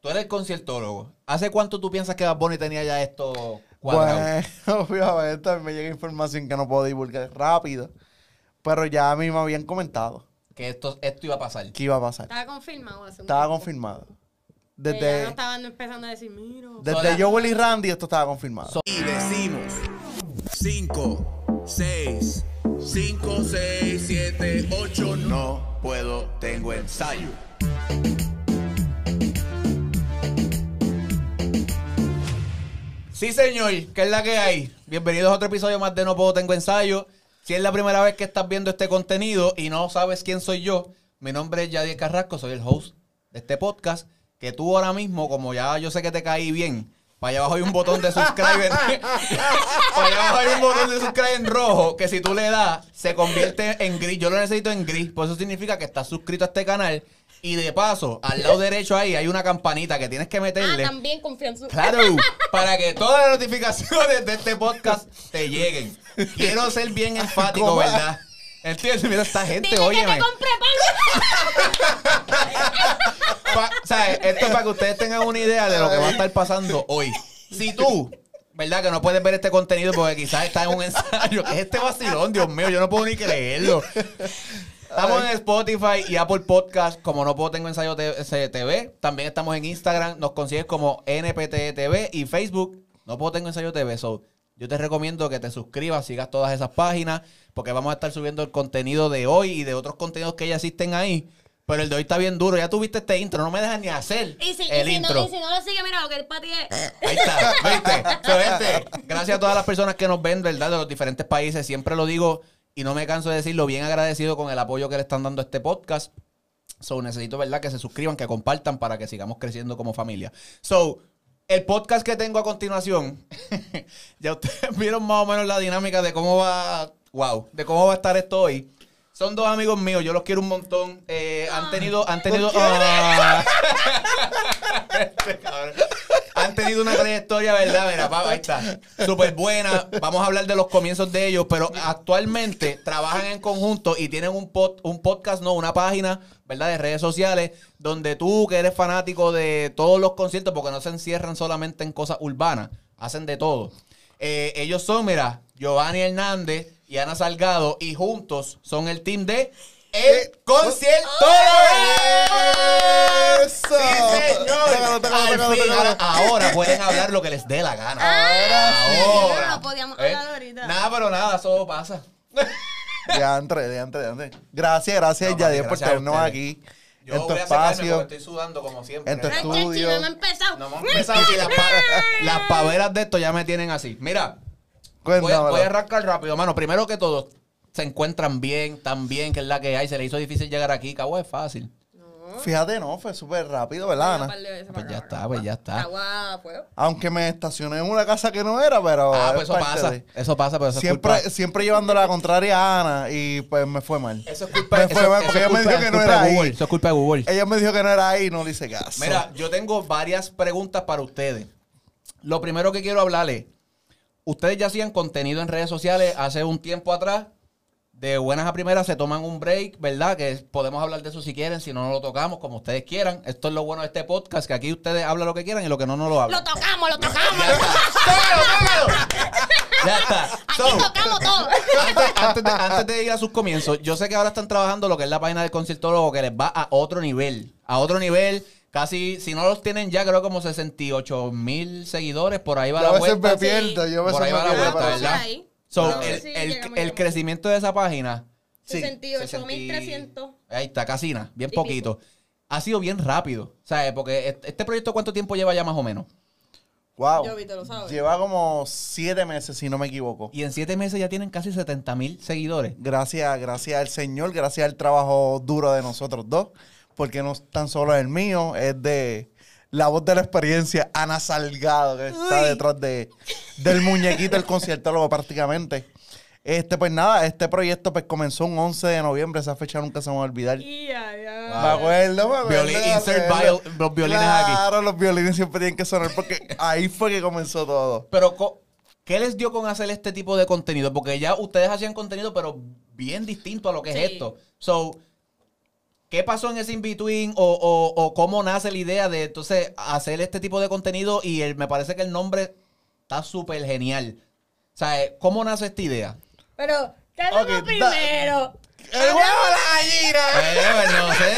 tú eres el conciertólogo. ¿Hace cuánto tú piensas que Bad Bunny tenía ya esto cuadrado? Bueno, obviamente me llega información que no puedo divulgar rápido. Pero ya a mí me habían comentado Que esto, esto iba a pasar. que iba a pasar. Estaba confirmado hace un Estaba tiempo. confirmado. Que ya Desde, no estaban empezando a decir, mira. desde Joel y Randy esto estaba confirmado. Y decimos 5, 6, 5, 6, 7, 8, no puedo, tengo ensayo. Sí, señor, ¿qué es la que hay? Bienvenidos a otro episodio más de No Puedo Tengo Ensayo. Si es la primera vez que estás viendo este contenido y no sabes quién soy yo, mi nombre es Yadier Carrasco, soy el host de este podcast. Que tú ahora mismo, como ya yo sé que te caí bien, para allá abajo hay un botón de subscribe. para allá abajo hay un botón de subscribe en rojo que si tú le das, se convierte en gris. Yo lo necesito en gris, por eso significa que estás suscrito a este canal. Y de paso, al lado derecho ahí hay una campanita que tienes que Ah, meterle. también confianza. Claro, para que todas las notificaciones de este podcast te lleguen. Quiero ser bien enfático, ¿Cómo? ¿verdad? Entiendes, mira esta gente, Dile que óyeme. te compre pan. Pa- o sea, esto es para que ustedes tengan una idea de lo que va a estar pasando hoy. Si tú, ¿verdad? Que no puedes ver este contenido porque quizás estás en un ensayo. ¿Qué es este vacilón? Dios mío, yo no puedo ni creerlo. Estamos en Spotify y Apple Podcast, como no puedo tengo ensayo TV. También estamos en Instagram, nos consigues como NPT TV y Facebook, no puedo tengo ensayo TV. So, yo te recomiendo que te suscribas, sigas todas esas páginas, porque vamos a estar subiendo el contenido de hoy y de otros contenidos que ya existen ahí. Pero el de hoy está bien duro. Ya tuviste este intro, no me dejas ni hacer Y si, el y si intro. no, y si no lo sigue, mira lo que el pati es. Ahí está, ¿viste? So, este, gracias a todas las personas que nos ven, ¿verdad? De los diferentes países. Siempre lo digo y no me canso de decirlo, bien agradecido con el apoyo que le están dando a este podcast. So, necesito, ¿verdad? Que se suscriban, que compartan para que sigamos creciendo como familia. So, el podcast que tengo a continuación, ya ustedes vieron más o menos la dinámica de cómo va, wow, de cómo va a estar esto hoy. Son dos amigos míos, yo los quiero un montón. Eh, han tenido, han tenido, ah. Este cabrón. Han tenido una trayectoria, ¿verdad? Mira, papá, ahí está. Súper buena. Vamos a hablar de los comienzos de ellos, pero actualmente trabajan en conjunto y tienen un, pod- un podcast, no, una página, ¿verdad? De redes sociales, donde tú, que eres fanático de todos los conciertos, porque no se encierran solamente en cosas urbanas, hacen de todo. Eh, ellos son, mira, Giovanni Hernández y Ana Salgado, y juntos son el team de El Concierto. ¡Eso! Ahora, ahora pueden hablar lo que les dé la gana. Ahora sí. No podíamos hablar ahorita. ¿Eh? Nada, pero nada, eso pasa. Ya entre, de entre, de entre. Gracias, gracias, No, Yadier, por tenernos aquí. Yo en tu voy a sacarme espacio. porque estoy sudando como siempre. En tu estudio. no empezado. No hemos empezado y las, pa- las paveras de esto ya me tienen así. Mira, voy voy a arrancar rápido, mano. Primero que todo, se encuentran bien, tan bien, que es la que hay. Se le hizo difícil llegar aquí. Cabo es fácil. Fíjate, no, fue súper rápido, ¿verdad, Ana? Pues ya está, pues ya está. Agua. Aunque me estacioné en una casa que no era, pero. Ah, es pues eso pasa. de- Eso pasa, pero eso es Siempre, culpa. siempre llevando la contraria a Ana y pues me fue mal. Eso es culpa, Me eso- fue mal eso porque es ella me culpa- dijo que no culpa era de ahí. Google. Eso es culpa de Google. Ella me dijo que no era ahí y no le hice caso. Mira, yo tengo varias preguntas para ustedes. Lo primero que quiero hablarles, ustedes ya hacían contenido en redes sociales hace un tiempo atrás. De buenas a primeras se toman un break, ¿verdad? Que podemos hablar de eso si quieren, si no, no lo tocamos, como ustedes quieran. Esto es lo bueno de este podcast, que aquí ustedes hablan lo que quieran y lo que no, no lo Lo hablan. tocamos, lo tocamos. Ya está. ¡Tócalo, tócalo! Ya está. Aquí So, tocamos todo. antes, antes de, antes de ir a sus comienzos, yo sé que ahora están trabajando lo que es la página del conciertólogo que les va a otro nivel. A otro nivel, casi, si no los tienen ya, creo como 68 mil seguidores, por ahí va Yo a la veces vuelta. me pierdo, yo a Por veces ahí me va la vuelta. Ahí. So, No sé el, crecimiento de esa página, Sí, 68.300. ahí está, casina, bien pico. poquito. Ha sido bien rápido, ¿sabes? Porque este proyecto, ¿cuánto tiempo lleva ya más o menos? Wow. Yo vi, te lo sabes. Lleva como siete meses, si no me equivoco. Y en siete meses ya tienen casi 70 mil seguidores. Gracias, gracias al Señor, gracias al trabajo duro de nosotros dos, porque no es tan solo el mío, es de la voz de la experiencia, Ana Salgado, que está detrás de, del muñequito, el conciertólogo prácticamente. Este, pues nada, este proyecto pues comenzó un 11 de noviembre, esa fecha nunca se me va a olvidar. Me acuerdo, me acuerdo. Violín- me insert viol- los violines aquí. Claro, los violines siempre tienen que sonar porque ahí fue que comenzó todo. Pero, ¿qué les dio con hacer este tipo de contenido? Porque ya ustedes hacían contenido, pero bien distinto a lo que es esto. So, ¿Qué pasó en ese in-between o, o- o cómo nace la idea de entonces hacer este tipo de contenido? Y el- me parece que el nombre está súper genial. O sea, eh, ¿cómo nace esta idea? Pero, ¿qué hacemos primero? ¡El huevo a la gallina! Eh, no sé.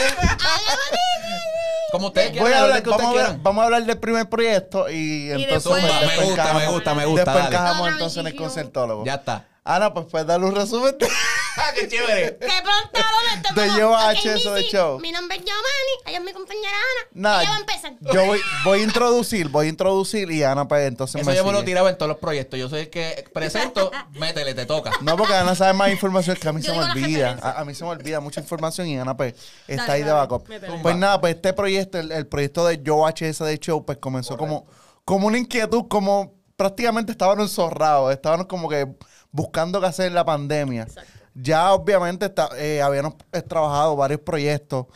Como ustedes quieran, Voy a hablar, vamos, a hablar, quieran. vamos a hablar del primer proyecto y entonces después- me después gusta, me gusta, me gusta, Después dale. encajamos Otra entonces en el concertólogo. Ya está. Ana, pues puedes darle un resumen. ¡Qué chévere! ¿Qué pantalones te Te llevo a H eso de show. Mi nombre es Giovanni, ella es mi compañera Ana. Nada, ella va a empezar. yo voy, voy a introducir, voy a introducir y Ana pues entonces Eso me yo me lo tiraba en todos los proyectos. Yo soy el que presento, métele, te toca. No, porque Ana sabe más información que a mí Yo se me olvida. A, a mí se me olvida mucha información y Ana pues está Dale, ahí de backup. métele. Pues nada, pues este proyecto, el, el proyecto de Yo HS de Show, pues comenzó como, como una inquietud, como prácticamente estábamos enzorrados, estábamos como que buscando qué hacer en la pandemia. Ya obviamente está- eh, habíamos trabajado varios proyectos,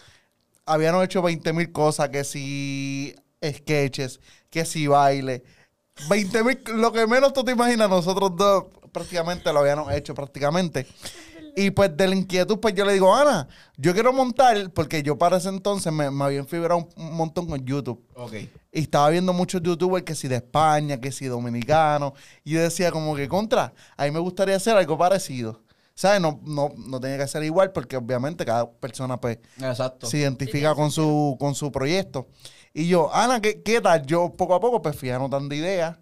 habíamos hecho 20 mil cosas, que si sketches, que si baile. 20 mil, lo que menos tú te imaginas, nosotros dos prácticamente lo habíamos hecho prácticamente. Y pues de la inquietud, pues yo le digo, Ana, yo quiero montar, porque yo para ese entonces me, me había enfibrado un, un montón con YouTube. Ok. Y estaba viendo muchos youtubers que si de España, que si dominicanos. Y yo decía como que contra, a mí me gustaría hacer algo parecido. ¿Sabes? No, no, no tenía que ser igual porque obviamente cada persona pues Exacto. se identifica con su, con su proyecto. Y yo, Ana, ¿qué, ¿qué tal? Yo poco a poco pues fui anotando ideas,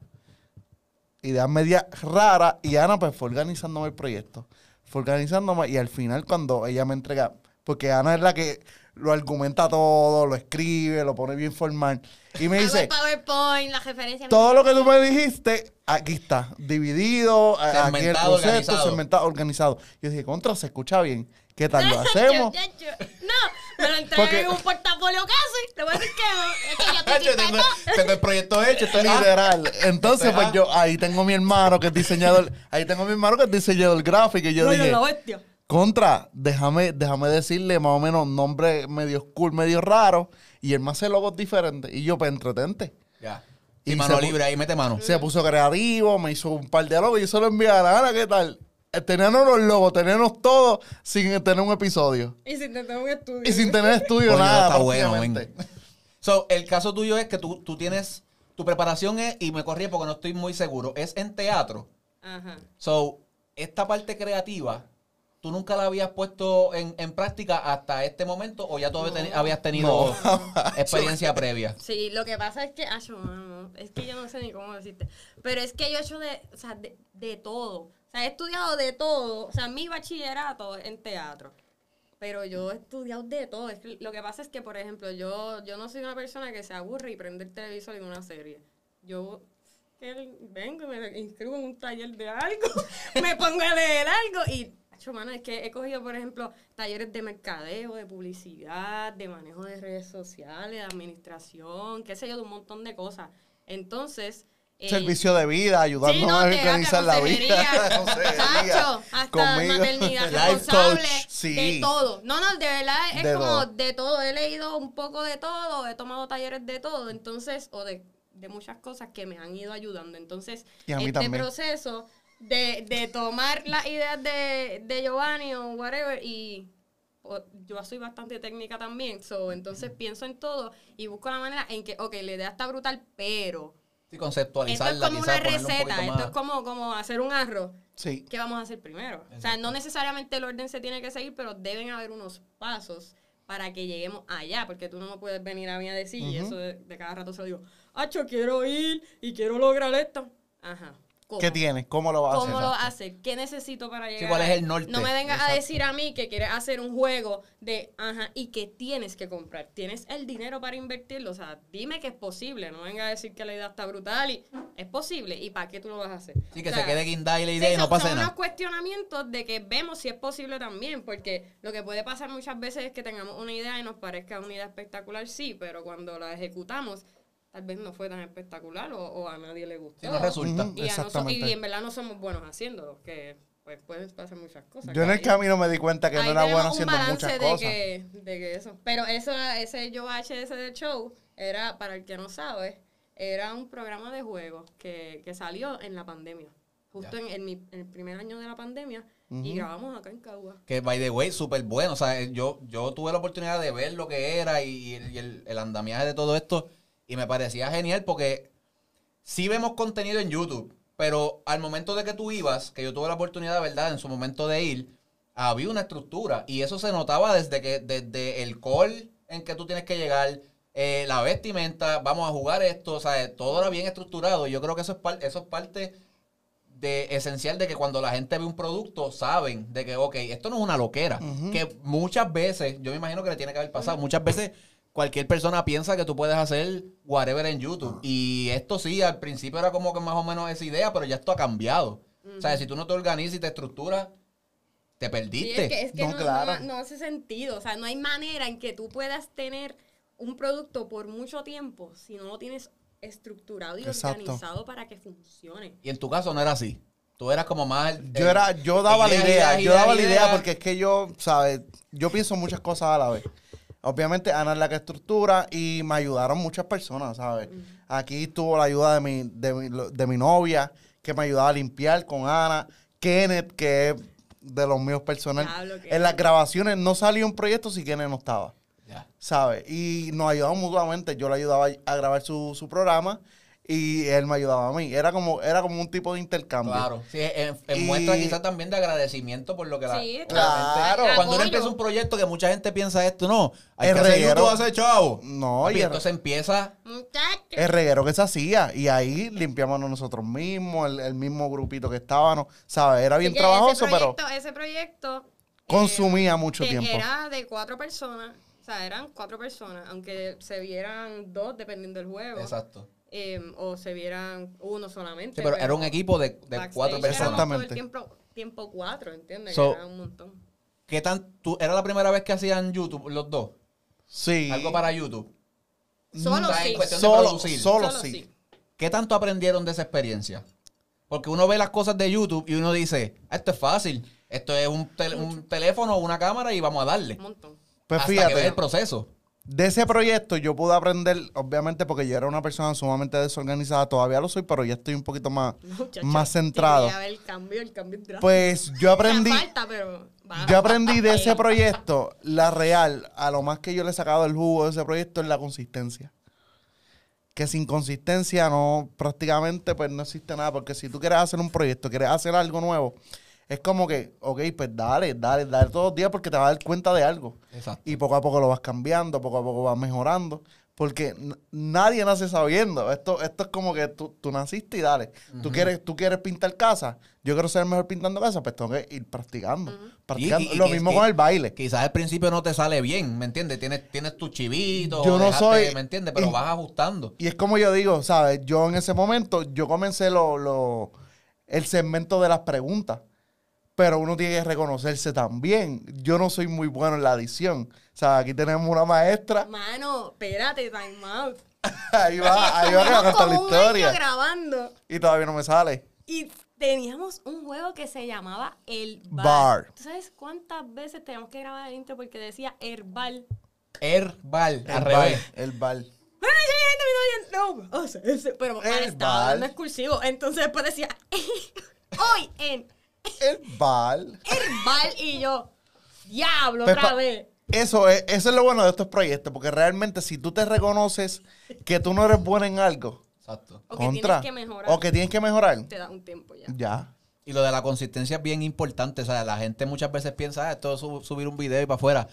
ideas medias raras, y Ana pues fue organizándome el proyecto. Fue organizándome y al final cuando ella me entrega, porque Ana es la que lo argumenta todo, lo escribe, lo pone bien formal, y me Hago dice, el PowerPoint, la referencia. todo lo que tú me dijiste, aquí está, dividido, a- aquí el Segmentado, concepto, organizado. segmentado, organizado. Yo dije, contra, se escucha bien. ¿Qué tal lo hacemos? Yo- yo- yo- No, me lo entregan Porque- en un portafolio casi. Le voy a decir que no. Es que yo tengo, tengo el proyecto hecho. Estoy, ah, Literal. Entonces, pues yo ahí tengo mi hermano que es diseñador, ahí tengo mi hermano que es diseñador gráfico y yo Rollo dije. Contra, déjame, déjame decirle más o menos nombre medio cool, medio raro y él me hace logos diferentes y yo pues entretente. Ya. Y Y mano libre, ahí mete mano. Se puso creativo, me hizo un par de logos y yo se lo envié a la Ana, ¿qué tal? Eh, Tenernos los logos, tenernos todos sin tener un episodio. Y sin tener un estudio. Y sin tener estudio, Coño, nada. está bueno. So, el caso tuyo es que tú, tú tienes. Tu preparación es, y me corrí porque no estoy muy seguro, es en teatro. Ajá. So, esta parte creativa, ¿tú nunca la habías puesto en, en práctica hasta este momento o ya tú habías teni- habías tenido experiencia previa? Sí, lo que pasa es que, acho, es que yo no sé ni cómo decirte, pero es que yo he hecho de, o sea, de, de todo, o sea, he estudiado de todo, o sea, mi bachillerato es en teatro, pero yo he estudiado de todo, es que lo que pasa es que, por ejemplo, yo, yo no soy una persona que se aburre y prende el televisor en una serie, yo que vengo, me inscribo en un taller de algo, me pongo a leer algo y Acho, mano, es que he cogido, por ejemplo, talleres de mercadeo, de publicidad, de manejo de redes sociales, de administración, qué sé yo, de un montón de cosas. Entonces... eh, Servicio de vida, ayudarnos Sí, no, a organizar la vida. Consejería. Chacho, hasta Conmigo. maternidad responsable, sí. de todo. No, no, de verdad es De como todo. de todo. He leído un poco de todo, he tomado talleres de todo, entonces, o de, de muchas cosas que me han ido ayudando. Entonces, este también. proceso de, de tomar las ideas de, de Giovanni o whatever y yo soy bastante técnica también, so, entonces pienso en todo y busco la manera en que, ok, la idea está brutal, pero Sí, esto conceptualizarla, es como una quizás ponerle un receta, poquito esto es como, como hacer un arroz. Sí. ¿Qué vamos a hacer primero? O sea, no necesariamente el orden se tiene que seguir, pero deben haber unos pasos para que lleguemos allá, porque tú no me puedes venir a mí a decir, y Ujú. eso de, de cada rato se lo digo, Acho, quiero ir y quiero lograr esto. Ajá. ¿Cómo? ¿Qué tienes? ¿Cómo lo vas a hacer? ¿Cómo lo vas a hacer? ¿Qué necesito para llegar? ¿cuál es el norte? No me vengas a decir a mí que quieres hacer un juego de, ajá, y que tienes que comprar. Tienes el dinero para invertirlo. O sea, dime que es posible. No venga a decir que la idea está brutal y es posible. ¿Y para qué tú lo vas a hacer? Sí, que O se quede guindada y la Sí, idea y no son- son nada. unos cuestionamientos de que vemos si es posible también, porque lo que puede pasar muchas veces es que tengamos una idea y nos parezca una idea espectacular, sí, pero cuando la ejecutamos, tal vez no fue tan espectacular o, o a nadie le gustó. No resulta. Y, en verdad no somos buenos haciéndolo, que pues pueden pasar muchas cosas. Yo en el ahí- camino me di cuenta que no era bueno haciendo muchas de cosas. Que, de que eso. Pero eso, ese Yo HS del show era, para el que no sabe, era un programa de juegos que, que salió en la pandemia. Justo en, en mi, en el primer año de la pandemia Y grabamos acá en Cagua. Que, by the way, súper bueno. O sea, yo, yo tuve la oportunidad de ver lo que era y, y el, el andamiaje de todo esto. Y me parecía genial porque sí vemos contenido en YouTube. Pero al momento de que tú ibas, que yo tuve la oportunidad, ¿verdad? En su momento de ir, había una estructura. Y eso se notaba desde que desde el call en que tú tienes que llegar, eh, la vestimenta, vamos a jugar esto. O sea, todo era bien estructurado. Y yo creo que eso es, par- eso es parte de esencial de que cuando la gente ve un producto saben de que, ok, esto no es una loquera. Que muchas veces, yo me imagino que le tiene que haber pasado, muchas veces cualquier persona piensa que tú puedes hacer whatever en YouTube. Y esto sí, al principio era como que más o menos esa idea, pero ya esto ha cambiado. O sea, si tú no te organizas y te estructuras, te Sí, perdiste. es que, es que No, no, claro. no- no hace sentido. O sea, no hay manera en que tú puedas tener un producto por mucho tiempo si no lo tienes estructurado y Exacto. organizado para que funcione. Y en tu caso no era así. Tú eras como más... el- Yo era, yo daba la idea, yo daba la idea porque es que yo, ¿sabes? Yo pienso muchas cosas a la vez. Obviamente Ana es la que estructura y me ayudaron muchas personas, ¿sabes? Aquí tuvo la ayuda de mi, de, mi, de mi novia, que me ayudaba a limpiar con Ana. Kenneth, que es de los míos personales. En las grabaciones no salió un proyecto si Kenneth no estaba. ¿sabes? Y nos ayudamos mutuamente. Yo le ayudaba a grabar su, su programa y él me ayudaba a mí. Era como, era como un tipo de intercambio. Claro, sí, en, en Y- muestra quizás también de agradecimiento por lo que la, Sí, la claro. gente- Cuando uno empieza un proyecto que mucha gente piensa esto, no, hay El que reguero. Hacer chavo. No, Papi, y el- entonces empieza. El reguero que se hacía. Y ahí limpiamos nosotros mismos, el, el mismo grupito que estábamos. ¿Sabes? Era bien trabajoso, ese pero Ese proyecto... consumía eh, mucho te- tiempo. Era de cuatro personas. O sea, eran cuatro personas. Aunque se vieran dos dependiendo del juego. Exacto. Eh, o se vieran uno solamente. Sí, pero era un equipo de, cuatro personas. todo el Exactamente. tiempo, tiempo cuatro, ¿entiendes? So- que era un montón. ¿Qué tan, tú, ¿Era la primera vez que hacían YouTube los dos? Sí. Algo para YouTube. Solo sí. Solo, solo, Solo sí. sí. ¿Qué tanto aprendieron de esa experiencia? Porque uno ve las cosas de YouTube y uno dice, esto es fácil. Esto es un, tel- un teléfono o una cámara y vamos a darle. Un montón. Pues hasta que ve fíjate, el proceso. De ese proyecto yo pude aprender, obviamente porque yo era una persona sumamente desorganizada, todavía lo soy, pero ya estoy un poquito más, Muchacho, más centrado. el cambio, el cambio. Pues yo aprendí, falta, pero va. yo aprendí de ese proyecto, la real, a lo más que yo le he sacado el jugo de ese proyecto es la consistencia. Que sin consistencia no, prácticamente pues no existe nada, porque si tú quieres hacer un proyecto, quieres hacer algo nuevo, es como que, ok, pues dale, dale, dale todos los días porque te vas a dar cuenta de algo. Exacto. Y poco a poco lo vas cambiando, poco a poco vas mejorando. Porque nadie nace sabiendo. Esto, esto es como que tú, tú naciste y dale. tú, quieres, tú quieres pintar casa. Yo quiero ser el mejor pintando casa, pues tengo que ir practicando. practicando. Y- y- lo y- mismo con el baile. Quizás al principio no te sale bien, ¿me entiendes? Tienes, tienes tu chivito, Yo no dejaste, soy- ¿me entiendes? Pero y- vas ajustando. Y es como yo digo, ¿sabes? Yo en ese momento, yo comencé lo, lo- el segmento de las preguntas. Pero uno tiene que reconocerse también. Yo no soy muy bueno en la edición. O sea, aquí tenemos una maestra. Mano, espérate, time out. Ahí va, ahí va a contar la como un año historia. grabando Y todavía no me sale. y teníamos un juego que se llamaba El Bar. Bar. ¿Tú sabes cuántas veces teníamos que grabar el intro porque decía Herbal? Herbal, El al revés. El bal. Bueno, yo gente no, o sea, ese- pero El estaba Bar. hablando excursivo. Entonces después decía hoy en El bal. Herbal y yo, diablo, Pues otra vez. Eso es, eso es lo bueno de estos proyectos, porque realmente si tú te reconoces que tú no eres bueno en algo, Exacto. O que contra, tienes que mejorar. o que tienes que mejorar, Te da un tiempo ya. ya. Y lo de la consistencia es bien importante. O sea, la gente muchas veces piensa, ah, esto es sub- subir un video y para afuera.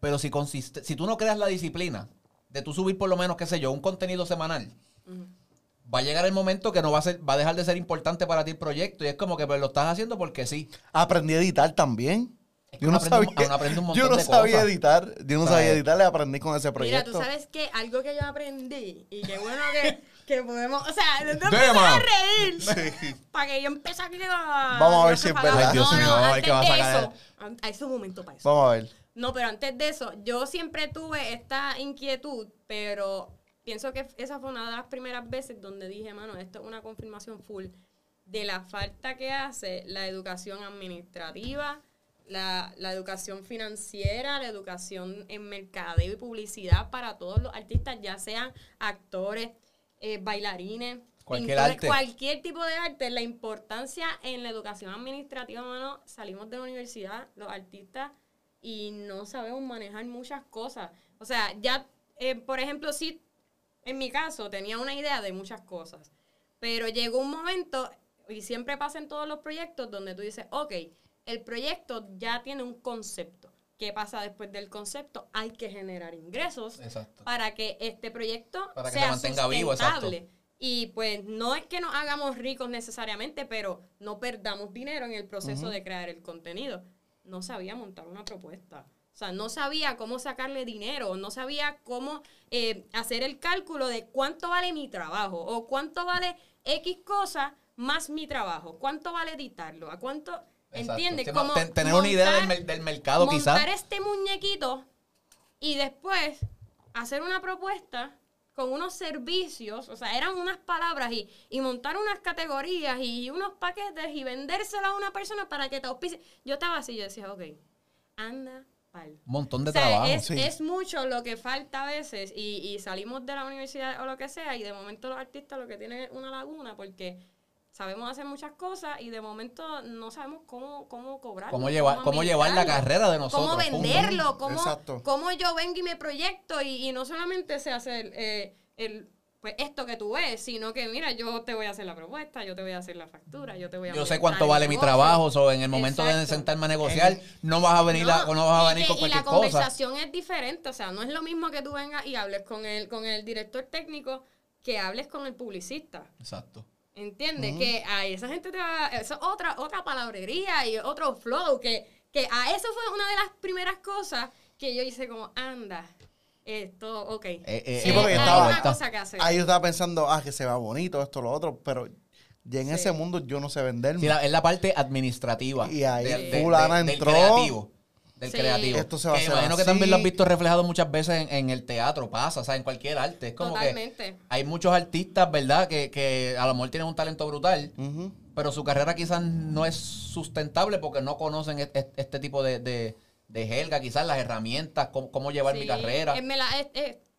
Pero si, consiste, si tú no creas la disciplina de tú subir por lo menos, qué sé yo, un contenido semanal, va a llegar el momento que no va a ser, va a dejar de ser importante para ti el proyecto. Y es como que pues, lo estás haciendo porque sí. Aprendí a editar también. Es que Yo no, sabía, uno aprende un montón yo no de sabía cosas. editar, yo no ¿Sabes? sabía editar, le aprendí con ese Mira, proyecto. tú sabes que algo que yo aprendí y qué bueno que, que podemos, o sea, no te a reír para que yo empiece aquí a... Vamos a ver si es verdad. Ay, Dios no, mío, no, ay, antes que va a sacar- eso, a ese momento para eso. Vamos a ver. No, pero antes de eso, yo siempre tuve esta inquietud, pero pienso que esa fue una de las primeras veces donde dije, mano, esto es una confirmación full de la falta que hace la educación administrativa, la, la educación financiera, la educación en mercadeo y publicidad para todos los artistas, ya sean actores, eh, bailarines, Cualquier pintores, arte. cualquier tipo de arte, la importancia en la educación administrativa, mano, salimos de la universidad, los artistas, y no sabemos manejar muchas cosas. O sea, ya, eh, por ejemplo, sí, en mi caso, tenía una idea de muchas cosas, pero llegó un momento, y siempre pasa en todos los proyectos, donde tú dices, ok, el proyecto ya tiene un concepto. ¿Qué pasa después del concepto? Hay que generar ingresos Exacto. para que este proyecto Para que sea se mantenga vivo, exacto. Y pues no es que nos hagamos ricos necesariamente, pero no perdamos dinero en el proceso de crear el contenido. No sabía montar una propuesta. O sea, no sabía cómo sacarle dinero, no sabía cómo eh, hacer el cálculo de cuánto vale mi trabajo o cuánto vale X cosa más mi trabajo, cuánto vale editarlo, a cuánto. ¿entiendes? Sí, no, Como ten- tener una idea del, montar- del mercado, montar quizás. este muñequito y después hacer una propuesta con unos servicios, o sea, eran unas palabras y, y montar unas categorías y unos paquetes y vendérselo a una persona para que te auspicie. Yo estaba así, yo decía, ok, anda. Un montón de O sea, trabajo. es, sí. es mucho lo que falta a veces y, y salimos de la universidad o lo que sea y de momento los artistas lo que tienen es una laguna porque sabemos hacer muchas cosas y de momento no sabemos cómo, cómo cobrar. Cómo llevar- cómo llevar la carrera de nosotros, Cómo venderlo, cómo, Exacto. cómo yo vengo y me proyecto y, y no solamente sé hacer eh, el, pues esto que tú ves, sino que mira, yo te voy a hacer la propuesta, yo te voy a hacer la factura, yo te voy a Yo sé cuánto vale mi trabajo, o en el momento de Exacto. sentarme a negociar, no vas a venir, a- No, no vas a y venir que- con y cualquier la cosa. conversación es diferente, o sea, no es lo mismo que tú vengas y hables con el, con el director técnico que hables con el publicista. Exacto. ¿Entiendes? Que a esa gente te va... Eso es otra, otra palabrería y otro flow. Que, que a eso fue una de las primeras cosas que yo hice como, anda, esto, ok. eh, Sí, Eh, porque hay estaba- una cosa que hacer. Ahí yo estaba pensando, ah, que se va bonito, esto, lo otro, pero ya en Sí. ese mundo yo no sé venderme. Sí, la- es la parte administrativa. Y ahí fulana del- del entró. creativo. Del Sí. creativo. Esto se va a hacer imagino que también lo has visto reflejado muchas veces en, en el teatro, pasa, o sea, en cualquier arte. Es como Totalmente. que hay muchos artistas, ¿verdad? Que, que a lo mejor tienen un talento brutal, pero su carrera quizás no es sustentable porque no conocen e- e- este, tipo de, de, jerga, quizás las herramientas, cómo, cómo llevar mi carrera.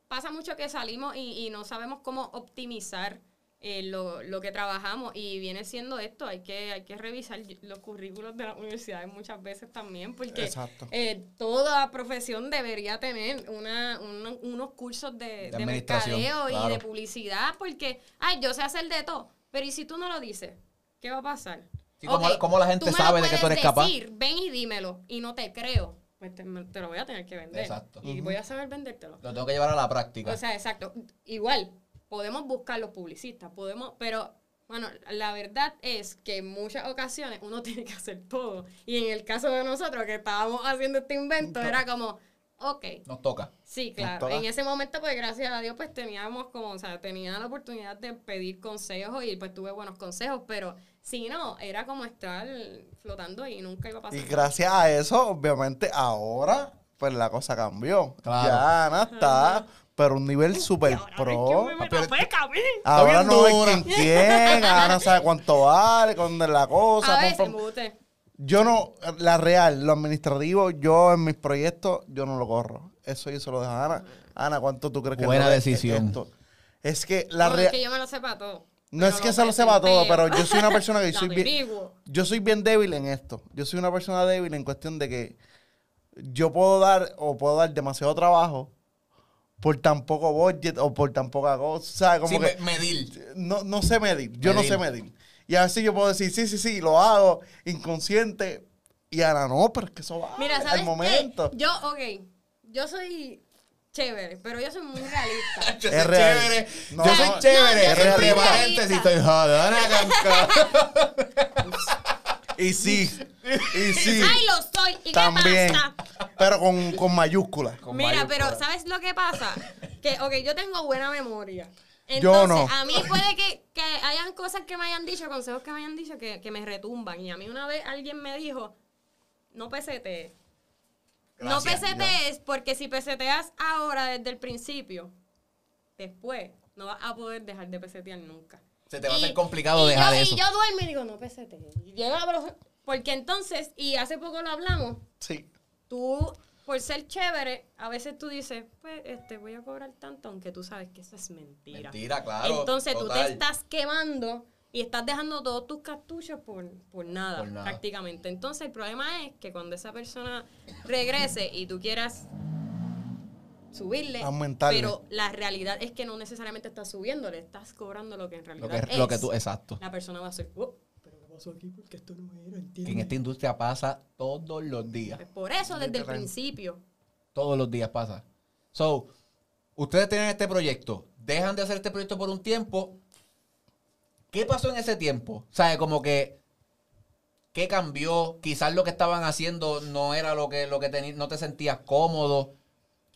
pasa mucho que salimos y, y no sabemos cómo optimizar eh, lo, lo que trabajamos y viene siendo esto, hay que, hay que revisar los currículos de las universidades muchas veces también porque Exacto. eh, toda profesión debería tener una, una- unos cursos de, De de mercadeo y de publicidad porque, ay, yo sé hacer de todo, pero ¿y si tú no lo dices? ¿Qué va a pasar? Sí, ¿cómo- cómo la gente sabe de que tú eres puedes capaz? decir, ven y dímelo y no te creo. Pues te, te lo voy a tener que vender. Exacto. Y voy a saber vendértelo. Lo tengo que llevar a la práctica. O sea, exacto. Igual, podemos buscar los publicistas, podemos, pero bueno, la verdad es que en muchas ocasiones uno tiene que hacer todo. Y en el caso de nosotros que estábamos haciendo este invento, era como, ok, Nos toca. Sí, claro. toca. En ese momento, pues gracias a Dios, pues teníamos como, o sea, tenía la oportunidad de pedir consejos y pues tuve buenos consejos, pero si no, era como estar flotando y nunca iba a pasar. Y nada. gracias a eso, obviamente, ahora, pues la cosa cambió. Claro. Ya Ana está, pero un nivel super Ahora pro. me peca. Ahora no dura. quién quién, Ana sabe cuánto vale, cuándo es la cosa. A veces. Yo no, la real, lo administrativo, yo en mis proyectos, yo no lo corro. Eso yo se lo dejo a Ana. Ana, ¿cuánto tú crees que Buena es decisión. esto? Es que la No, es real. que yo me lo sepa todo. No pero es que se lo sepa todo, pero yo soy una persona que soy bien, yo soy bien débil en esto. Yo soy una persona débil en cuestión de que yo puedo dar o puedo dar demasiado trabajo por tan poco budget o por tan poca cosa. ¿sabes? Como Sí, que me- medir. no, no sé medir. Yo Medir. no sé medir. Y así yo puedo decir, sí, sí, sí, lo hago inconsciente. Y ahora no, pero es que eso va Mira, al momento. Yo, ok, yo soy chévere, pero yo soy muy realista. Yo Es soy real. chévere. No, yo soy no, chévere. yo soy Entre realista. paréntesis, estoy jodona, canca. Y sí, y sí, ¡Ay, lo soy! ¿Y también. qué pasa? Pero con, con mayúsculas. Con Mira, pero ¿sabes lo que pasa? Que, ok, yo tengo buena memoria. Yo Entonces, no. a mí puede que, que hayan cosas que me hayan dicho, consejos que me hayan dicho que, que me retumban. Y a mí una vez alguien me dijo, no No pesetees porque si peseteas ahora desde el principio, después no vas a poder dejar de pesetear nunca. Se te va a hacer complicado y dejar yo, eso. Y yo duermo y digo, no profe- Porque entonces, y hace poco lo hablamos, Sí. tú por ser chévere, a veces tú dices, pues, este, voy a cobrar tanto, aunque tú sabes que eso es mentira. Mentira, claro. Entonces tú te estás quemando y estás dejando todos tus cartuchos por, por, nada, Por nada. prácticamente. Entonces el problema es que cuando esa persona regrese y tú quieras subirle, Aumentarle. pero la realidad es que no necesariamente estás subiéndole, estás cobrando lo que en Lo realidad que, es. lo que tú, exacto. La persona va a decir, "Oh, pero ¿qué pasó aquí? Porque esto no era, Que en esta industria pasa todos los días. Pues por eso, desde el principio, Todos los días pasa. So, ustedes tienen este proyecto, dejan de hacer este proyecto por un tiempo. ¿Qué pasó en ese tiempo? ¿Sabes? Como que. ¿Qué cambió? Quizás lo que estaban haciendo no era lo que, lo que teni- no te sentías cómodo.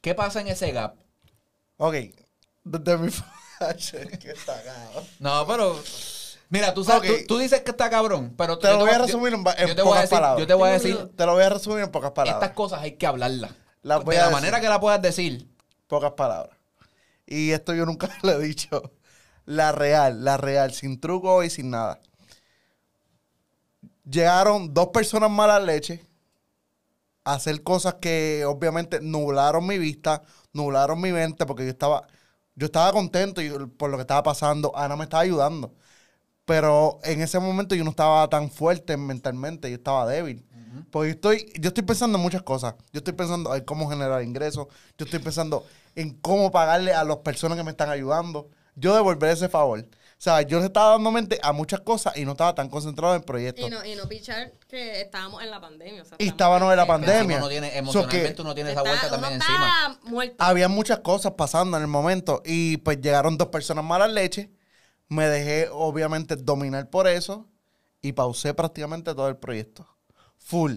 ¿Qué pasa en ese gap? Ok. Desde mi... es que está cagado. No, pero. Mira, tú sabes, tú, tú dices que está cabrón, pero Te lo voy a yo- resumir en yo te pocas decir, palabras. Yo te voy a decir, Te lo voy a resumir en pocas palabras. estas cosas hay que hablarlas. Las voy de a la decir. manera que la puedas decir. Pocas palabras. Y esto yo nunca lo he dicho. La real, la real, sin truco y sin nada. Llegaron dos personas malas leche a hacer cosas que obviamente nublaron mi vista, nublaron mi mente, porque yo estaba, yo estaba contento y- por lo que estaba pasando. Ana me estaba ayudando. Pero en ese momento yo no estaba tan fuerte mentalmente, yo estaba débil. Porque yo estoy, yo estoy pensando en muchas cosas. Yo estoy pensando en cómo generar ingresos. Yo estoy pensando en cómo pagarle a las personas que me están ayudando. Yo devolver ese favor. O sea, yo le estaba dando mente a muchas cosas y no estaba tan concentrado en el proyecto. y no, y no pichar que estábamos en la pandemia. O sea, Y estábamos en la pandemia. Uno tiene, So emocionalmente que uno tiene esa vuelta uno también está encima. muerto. Había muchas cosas pasando en el momento y pues llegaron dos personas malas leche. Me dejé obviamente dominar por eso y pausé prácticamente todo el proyecto. Full.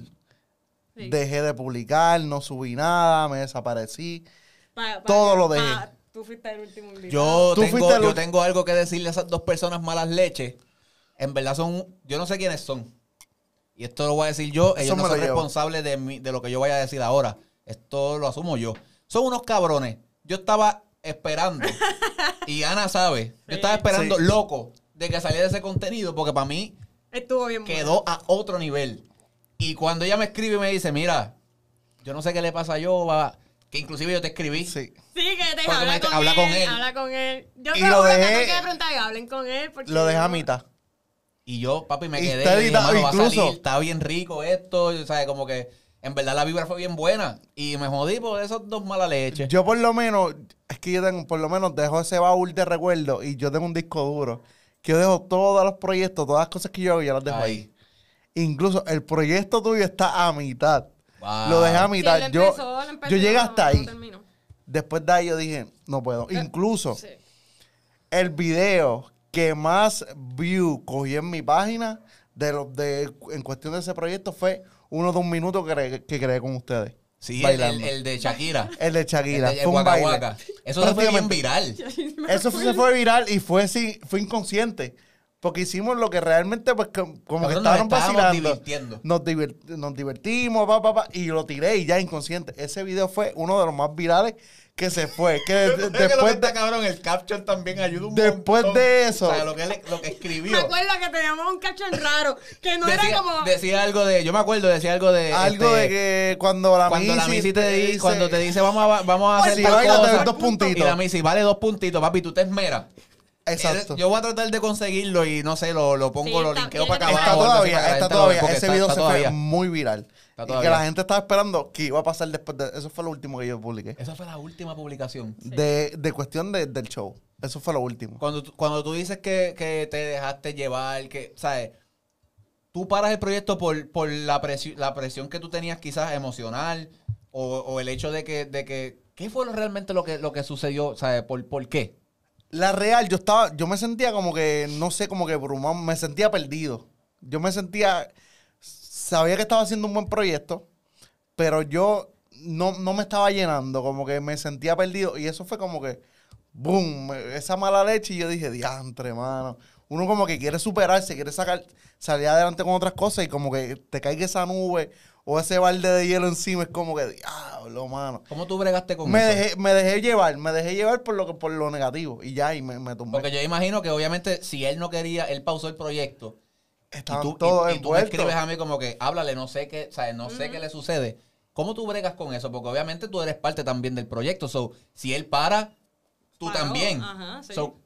Sí. Dejé de publicar, no subí nada, me desaparecí. Pa- pa- todo lo pa- dejé. Tú fuiste el último invitado. Yo Tú tengo, fuiste yo tengo algo que decirle a esas dos personas malas leches. En verdad son, yo no sé quiénes son. Y esto lo voy a decir yo. Eso Ellos no lo son llevo. responsables de, mi- de lo que yo vaya a decir ahora. Esto lo asumo yo. Son unos cabrones. Yo estaba esperando. y Ana sabe. Yo estaba esperando Sí. loco de que saliera ese contenido. Porque para mí Estuvo bien quedó a otro nivel. Y cuando ella me escribe y me dice, mira, yo no sé qué le pasa a Yoba, que inclusive yo te escribí. Sí. Sí, que te habla me- con, habla él, con él. Habla con él. Yo Y lo juro que dejé- tengo que preguntar que hablen con él. Porque Lo dejé a mitad. Y yo, papi, me Y quedé. está y dije, editado, "Mano, va a salir, está bien rico esto. O sea, como que en verdad la vibra fue bien buena. Y me jodí por esos dos malas leches. Yo por lo menos, es que yo tengo, por lo menos dejo ese baúl de recuerdos y yo tengo un disco duro. Que yo dejo todos los proyectos, todas las cosas que yo hago, yo las dejo ahí. Ahí. Incluso el proyecto tuyo está a mitad. Wow. Lo dejé a mitad. yo, empezó, él empezó, yo llegué hasta no ahí. Después de ahí yo dije, no puedo. Incluso Sí. el video que más view cogí en mi página de los de en cuestión de ese proyecto fue uno de un minuto que, creé- que creé con ustedes. Sí, el, bailando. el- el de Shakira. El de Shakira. El de- el fue un baile. Eso se fue bien viral. Eso se fue viral y fue sí, fue inconsciente. Porque hicimos lo que realmente, pues, com- como que Nosotros nos estaban estábamos vacilando. divirtiendo. Nos, divir- nos divertimos, pa, pa, pa, y lo tiré y ya inconsciente. Ese video fue uno de los más virales que se fue. Que de- Yo creo que lo que después, está de, cabrón, el capture también ayuda un Después montón. de eso- O sea, lo que, él- lo que escribió. Me acuerdo que teníamos un cachón raro. Que no decía, era como. decía algo de. Yo me acuerdo, decía algo de. algo este, de que cuando la cuando la Missy Missy te, di- dice- cuando te dice vamos a, vamos a Pues hacer si tal cosa, dos puntitos. y la Missy vale dos puntitos papi tú te esmeras Exacto. yo voy a tratar de conseguirlo y no sé lo, lo pongo Sí, lo linkeo para que Está todavía, está todavía. Ese está- video está se todavía. fue muy viral. Está Y que la gente estaba esperando que iba a pasar después de... Eso fue lo último que yo publiqué. esa fue la última publicación De, de cuestión de- del show. Eso fue lo último. cuando tú, cuando tú dices que, que te dejaste llevar que sabes tú paras el proyecto por, por la presión la presión que tú tenías quizás emocional o, o el hecho de que de que qué fue realmente lo que lo que sucedió sabes por, por qué La real, yo estaba, yo me sentía como que, no sé, como que brumado, me sentía perdido. Yo me sentía, sabía que estaba haciendo un buen proyecto, pero yo no, no me estaba llenando, como que me sentía perdido. Y eso fue como que, boom, esa mala leche. Y yo dije, diantre, mano. Uno como que quiere superarse, quiere sacar, salir adelante con otras cosas y como que te caiga esa nube o ese balde de hielo encima, es como que, diablo, mano. cómo tú bregaste con Me eso dejé, me dejé llevar, me dejé llevar por lo que, por lo negativo. Y ya, y me, me tumbé. Porque yo imagino que obviamente si él no quería, él pausó el proyecto. Y Estaban tú, y- todos y, tú me escribes a mí como que, háblale, no sé qué, ¿sabes? No sé qué le sucede. ¿Cómo tú bregas con eso? Porque obviamente tú eres parte también del proyecto. So, si él para, tú Paró, también. ajá, sí. So,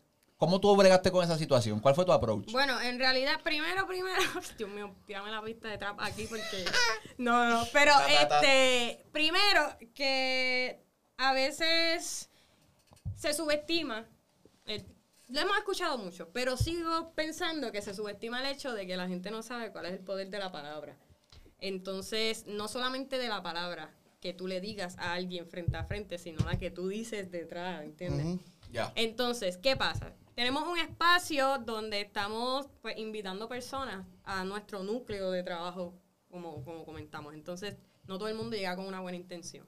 ¿Cómo tú bregaste con esa situación? ¿Cuál fue tu approach? Bueno, en realidad, primero, primero, Dios mío, tírame la pista de trap aquí porque. No, no, pero este. Primero, que a veces se subestima. eh, lo hemos escuchado mucho, pero sigo pensando que se subestima el hecho de que la gente no sabe cuál es el poder de la palabra. Entonces, no solamente de la palabra que tú le digas a alguien frente a frente, sino la que tú dices detrás, ¿entiendes? Ya. Entonces, ¿qué pasa? Tenemos un espacio donde estamos pues, invitando personas a nuestro núcleo de trabajo, como, como comentamos. Entonces, no todo el mundo llega con una buena intención.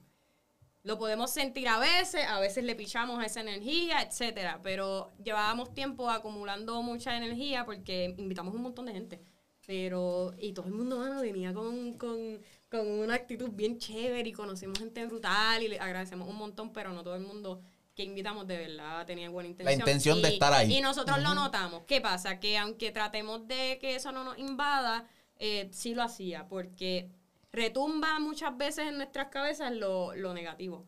Lo podemos sentir a veces, a veces le pichamos esa energía, etcétera, pero llevábamos tiempo acumulando mucha energía porque invitamos un montón de gente. Pero, y todo el mundo, mano, venía con, con, con una actitud bien chévere y conocimos gente brutal y le agradecemos un montón, pero no todo el mundo que invitamos de verdad tenía buena intención. intención de Y- estar ahí. Y nosotros lo notamos. ¿Qué pasa? Que aunque tratemos de que eso no nos invada, eh, sí lo hacía, porque retumba muchas veces en nuestras cabezas lo, lo negativo.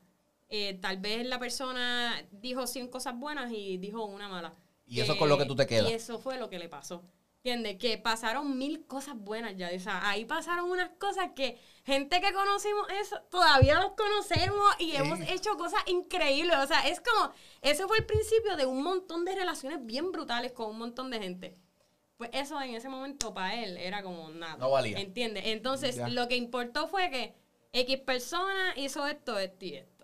Eh, tal vez la persona dijo 100 cosas buenas y dijo una mala. Y eso es con lo que tú te quedas. Y eso fue lo que le pasó. ¿Entiendes? Que pasaron mil cosas buenas ya. O sea, ahí pasaron unas cosas que gente que conocimos eso, todavía los conocemos y hemos hecho cosas increíbles. O sea, es como, ese fue el principio de un montón de relaciones bien brutales con un montón de gente. Pues eso en ese momento para él era como nada. No valía. ¿Entiendes? Entonces, Ya. lo que importó fue que X persona hizo esto, esto y esto.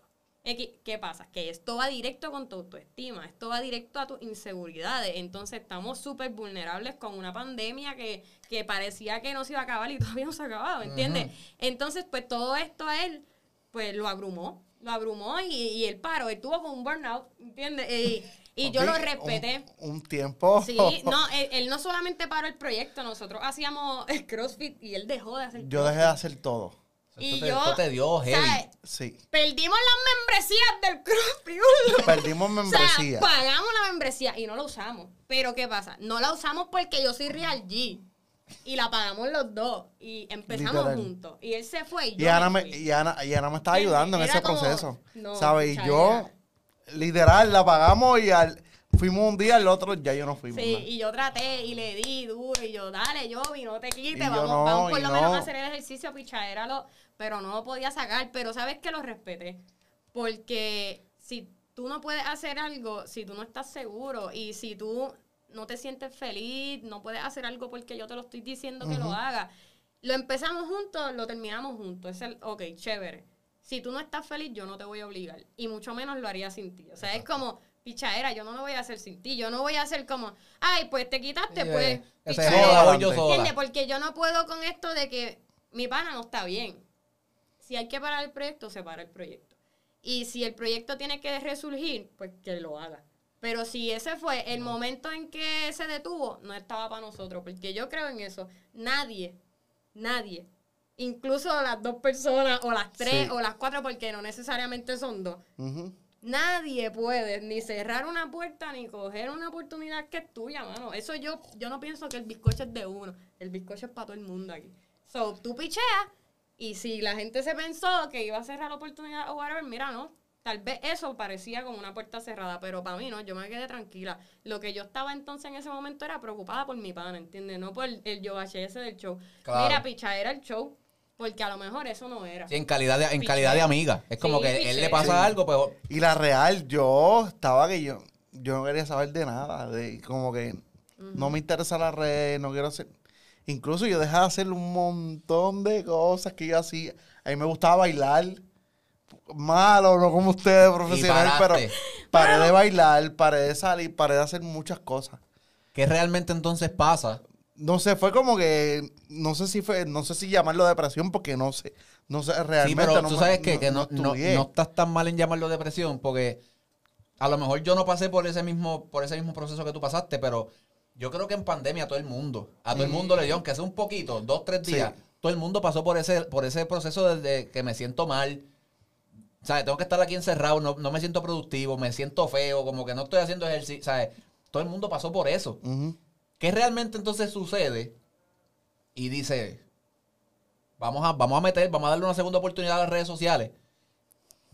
¿Qué pasa? Que esto va directo con tu autoestima, esto va directo a tus inseguridades. Entonces estamos súper vulnerables con una pandemia que, que parecía que no se iba a acabar y todavía no se ha acabado, ¿entiendes? Entonces, pues todo esto a él, pues lo abrumó, lo abrumó y, y él paró, él tuvo con un burnout, ¿entiendes? Y, y yo lo respeté. Un, un tiempo. Sí, no, él, él no solamente paró el proyecto, nosotros hacíamos el CrossFit y él dejó de hacer Yo dejé de hacer todo. Y Esto te- yo, esto te dio heavy. Sí. Perdimos las membresías del CrossFit. Perdimos O sea, pagamos la membresía y no la usamos. Pero ¿qué pasa? No la usamos porque yo soy Real G. Y la pagamos los dos. Y empezamos Literal. juntos. Y él se fue y yo Y Ana, me y, Ana, y Ana me estaba ayudando en ese como- proceso. no, ¿Sabes? Y yo, era- literal, la pagamos y al, fuimos un día, al otro ya yo no fuimos. Sí, y yo traté y le di duro y yo, dale, yo no te quites, vamos, no, vamos por lo no. menos a hacer el ejercicio, pichadera, pero no lo podía sacar, pero sabes que lo respeté, porque si tú no puedes hacer algo, si tú no estás seguro y si tú no te sientes feliz, no puedes hacer algo porque yo te lo estoy diciendo que lo hagas, lo empezamos juntos, lo terminamos juntos, es el, ok, chévere. Si tú no estás feliz, yo no te voy a obligar. Y mucho menos lo haría sin ti. O sea, es como, pichadera, yo no lo voy a hacer sin ti. Yo no voy a hacer como, ay, pues te quitaste, Sí, pues. eh, que se pichadera". joda, yo. Porque yo no puedo con esto de que mi pana no está bien. Si hay que parar el proyecto, se para el proyecto. Y si el proyecto tiene que resurgir, pues que lo haga. Pero si ese fue el momento en que se detuvo, no estaba para nosotros. Porque yo creo en eso. Nadie, nadie, incluso las dos personas, o las tres, Sí. o las cuatro, porque no necesariamente son dos. Nadie puede ni cerrar una puerta ni coger una oportunidad que es tuya, mano. Eso yo, yo no pienso que el bizcocho es de uno. El bizcocho es para todo el mundo aquí. So, tú picheas y si la gente se pensó que iba a cerrar la oportunidad o whatever, mira, no. Tal vez eso parecía como una puerta cerrada, pero para mí no, yo me quedé tranquila. Lo que yo estaba entonces en ese momento era preocupada por mi pana, ¿entiendes? No por el, el yo ese del show. Claro. Mira, picha era el show, porque a lo mejor eso no era. Sí, en calidad de, en calidad de amiga. Es como Sí, que él le pasa Sí. algo, pues Y la real, yo estaba que yo, yo no quería saber de nada. De, como que no me interesa la red, no quiero hacer. Incluso yo dejé de hacer un montón de cosas que yo hacía. A mí me gustaba bailar. Malo, no como ustedes, profesional, pero paré de bailar, paré de salir, paré de hacer muchas cosas. ¿qué realmente entonces pasa? No sé, fue como que, no sé si fue, no sé si llamarlo depresión porque no sé, no sé realmente. sí, pero no tú sabes que, que no, no, estudié. no estás tan mal en llamarlo depresión porque a lo mejor yo no pasé por ese mismo, por ese mismo proceso que tú pasaste, pero yo creo que en pandemia a todo el mundo, a todo el mundo le dio, aunque sea un poquito, dos, tres Sí. días, todo el mundo pasó por ese, por ese proceso desde que me siento mal. ¿Sabes? Tengo que estar aquí encerrado, no, no me siento productivo, me siento feo, como que no estoy haciendo ejercicio. ¿Sabes? Todo el mundo pasó por eso. Ujú. ¿Qué realmente entonces sucede? Y dice, vamos a, vamos a meter, vamos a darle una segunda oportunidad a las redes sociales.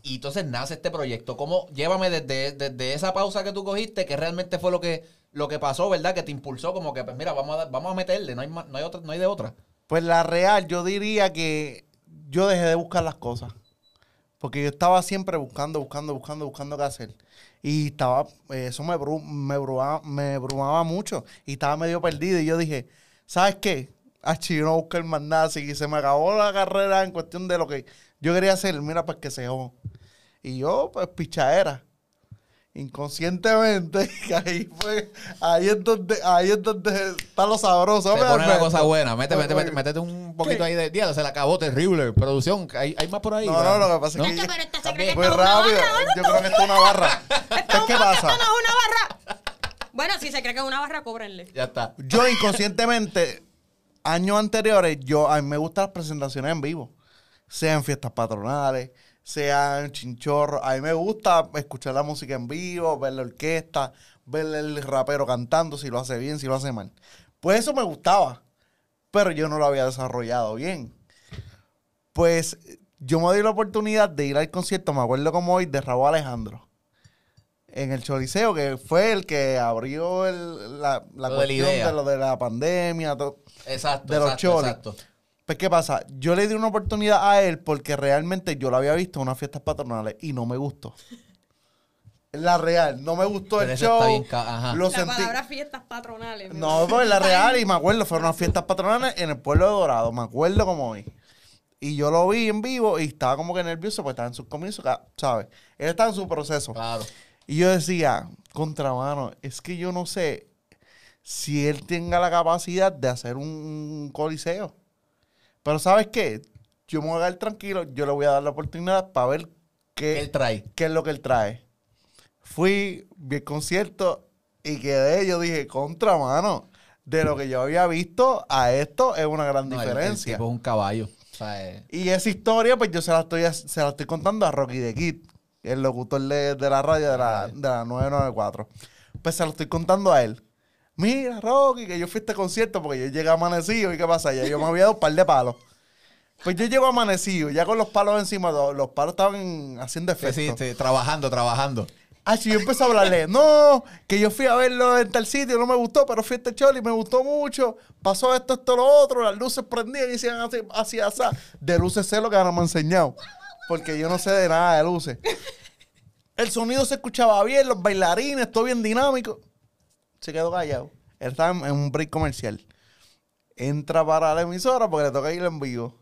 Y entonces nace este proyecto. ¿Cómo, llévame desde, desde esa pausa que tú cogiste, que realmente fue lo que, lo que pasó, ¿verdad? Que te impulsó como que, pues mira, vamos a, vamos a meterle, no hay, no, hay otra, no hay de otra. Pues la real, yo diría que yo dejé de buscar las cosas. Porque yo estaba siempre buscando, buscando, buscando, buscando qué hacer. Y estaba, eh, eso me, bru- me, brumaba, me brumaba mucho. Y estaba medio perdido. Y yo dije, ¿sabes qué? Achi, yo no busqué más nada. Así se me acabó la carrera en cuestión de lo que yo quería hacer. Mira, pues que se jodó. Y yo, pues, pichadera. Inconscientemente, que ahí fue, ahí es donde, ahí es donde está lo sabroso. Se ¿me pone la cosa buena. Mete, mete, mete- métete un poquito ¿Qué? ahí de día. Se la acabó terrible. Producción, ¿hay, hay más por ahí? No, no, lo que pasa ¿No? es que... Pero esta se También. cree que Fue esto es una rápido. barra. Yo creo que esto es una barra. Pues, ¿Qué pasa? Esto no es una barra. Bueno, si se cree que es una barra, cóbrenle. Ya está. Yo inconscientemente, años anteriores, yo a mí me gustan las presentaciones en vivo. Sean fiestas patronales, sean chinchorros. A mí me gusta escuchar la música en vivo, ver la orquesta, ver el rapero cantando, si lo hace bien, si lo hace mal. Pues eso me gustaba. Pero yo no lo había desarrollado bien. Pues yo me di la oportunidad de ir al concierto, me acuerdo como hoy, de Raúl Alejandro. En el Choliseo, que fue el que abrió el- la, cuestión de lo de la pandemia. todo. Exacto. De los exacto, exacto. Pues, ¿qué pasa? Yo le di una oportunidad a él porque realmente yo lo había visto en unas fiestas patronales y no me gustó. La real, no me gustó Pero el eso show. está bien ajá. Lo La sentí. palabra fiestas patronales. No, pues la real, y me acuerdo, fueron unas fiestas patronales en el pueblo de Dorado, me acuerdo como hoy. Y yo lo vi en vivo y estaba como que nervioso porque estaba en sus comienzos, ca- ¿sabes? Él estaba en su proceso. Claro. Y yo decía, contramano, es que yo no sé si él tenga la capacidad de hacer un coliseo. Pero ¿sabes qué? Yo me voy a quedar tranquilo, yo le voy a dar la oportunidad para ver ¿Qué qué, él trae? qué es lo que él trae. Fui, vi el concierto y quedé, yo dije, contramano, de lo que yo había visto a esto es una gran No, el- el diferencia. tipo es un caballo. O sea, eh, Y esa historia, pues yo se la estoy, se la estoy contando a Rocky de Kid, el locutor de, de la radio de la, de la 994. Pues se lo estoy contando a él. Mira, Rocky, que yo fui a este concierto porque yo llegué amanecido y qué pasa, ya yo me había dado un par de palos. Pues yo llego amanecido, ya con los palos encima, los, los palos estaban haciendo sí, efecto. sí, sí, trabajando, trabajando. Ah, sí, yo empecé a hablarle, no, que yo fui a verlo en tal sitio, no me gustó, pero fui a este choli, me gustó mucho, pasó esto, esto, lo otro, las luces prendían y hacían así, así, así. De luces sé lo que ahora me han enseñado, porque yo no sé de nada de luces. El sonido se escuchaba bien, los bailarines, todo bien dinámico. Se quedó callado. Él estaba en, en un break comercial. Entra para la emisora porque le toca ir en vivo.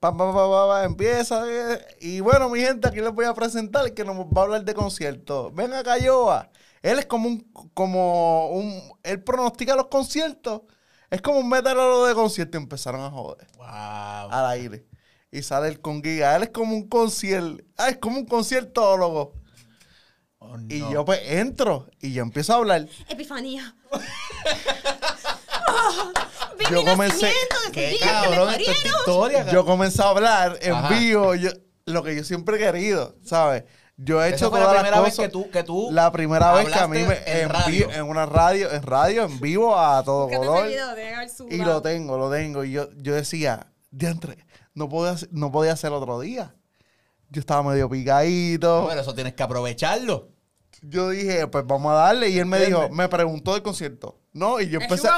Pa, pa, pa, pa, pa, empieza. eh, Y bueno, mi gente, aquí les voy a presentar que nos va a hablar de conciertos. Ven acá, Yoa. Él es como un, como un, él pronostica los conciertos. Es como un metalero de concierto. Y empezaron a joder Wow. al aire. Y sale el con Giga. Él es como un concierto. Ah, es como un conciertólogo. Oh, Y yo pues entro y yo empiezo a hablar. Epifanía. Yo comencé- Qué cabrón esta esta historia. Yo comencé a hablar en Ajá. vivo. yo- lo que yo siempre he querido, ¿sabes? Yo he hecho fue la todas las primera vez cosas. que tú- que tú la primera vez que a mí me, en radio. vi- en una radio, en radio, en vivo a todo color. que Y lo tengo, lo tengo. Y yo, yo decía, diantre, no podía, no podía hacer otro día. Yo estaba medio picadito. Bueno, eso tienes que aprovecharlo. Yo dije, pues vamos a darle. Y él me ¿Entiendes? dijo, me preguntó del concierto. No, y yo Eso empecé.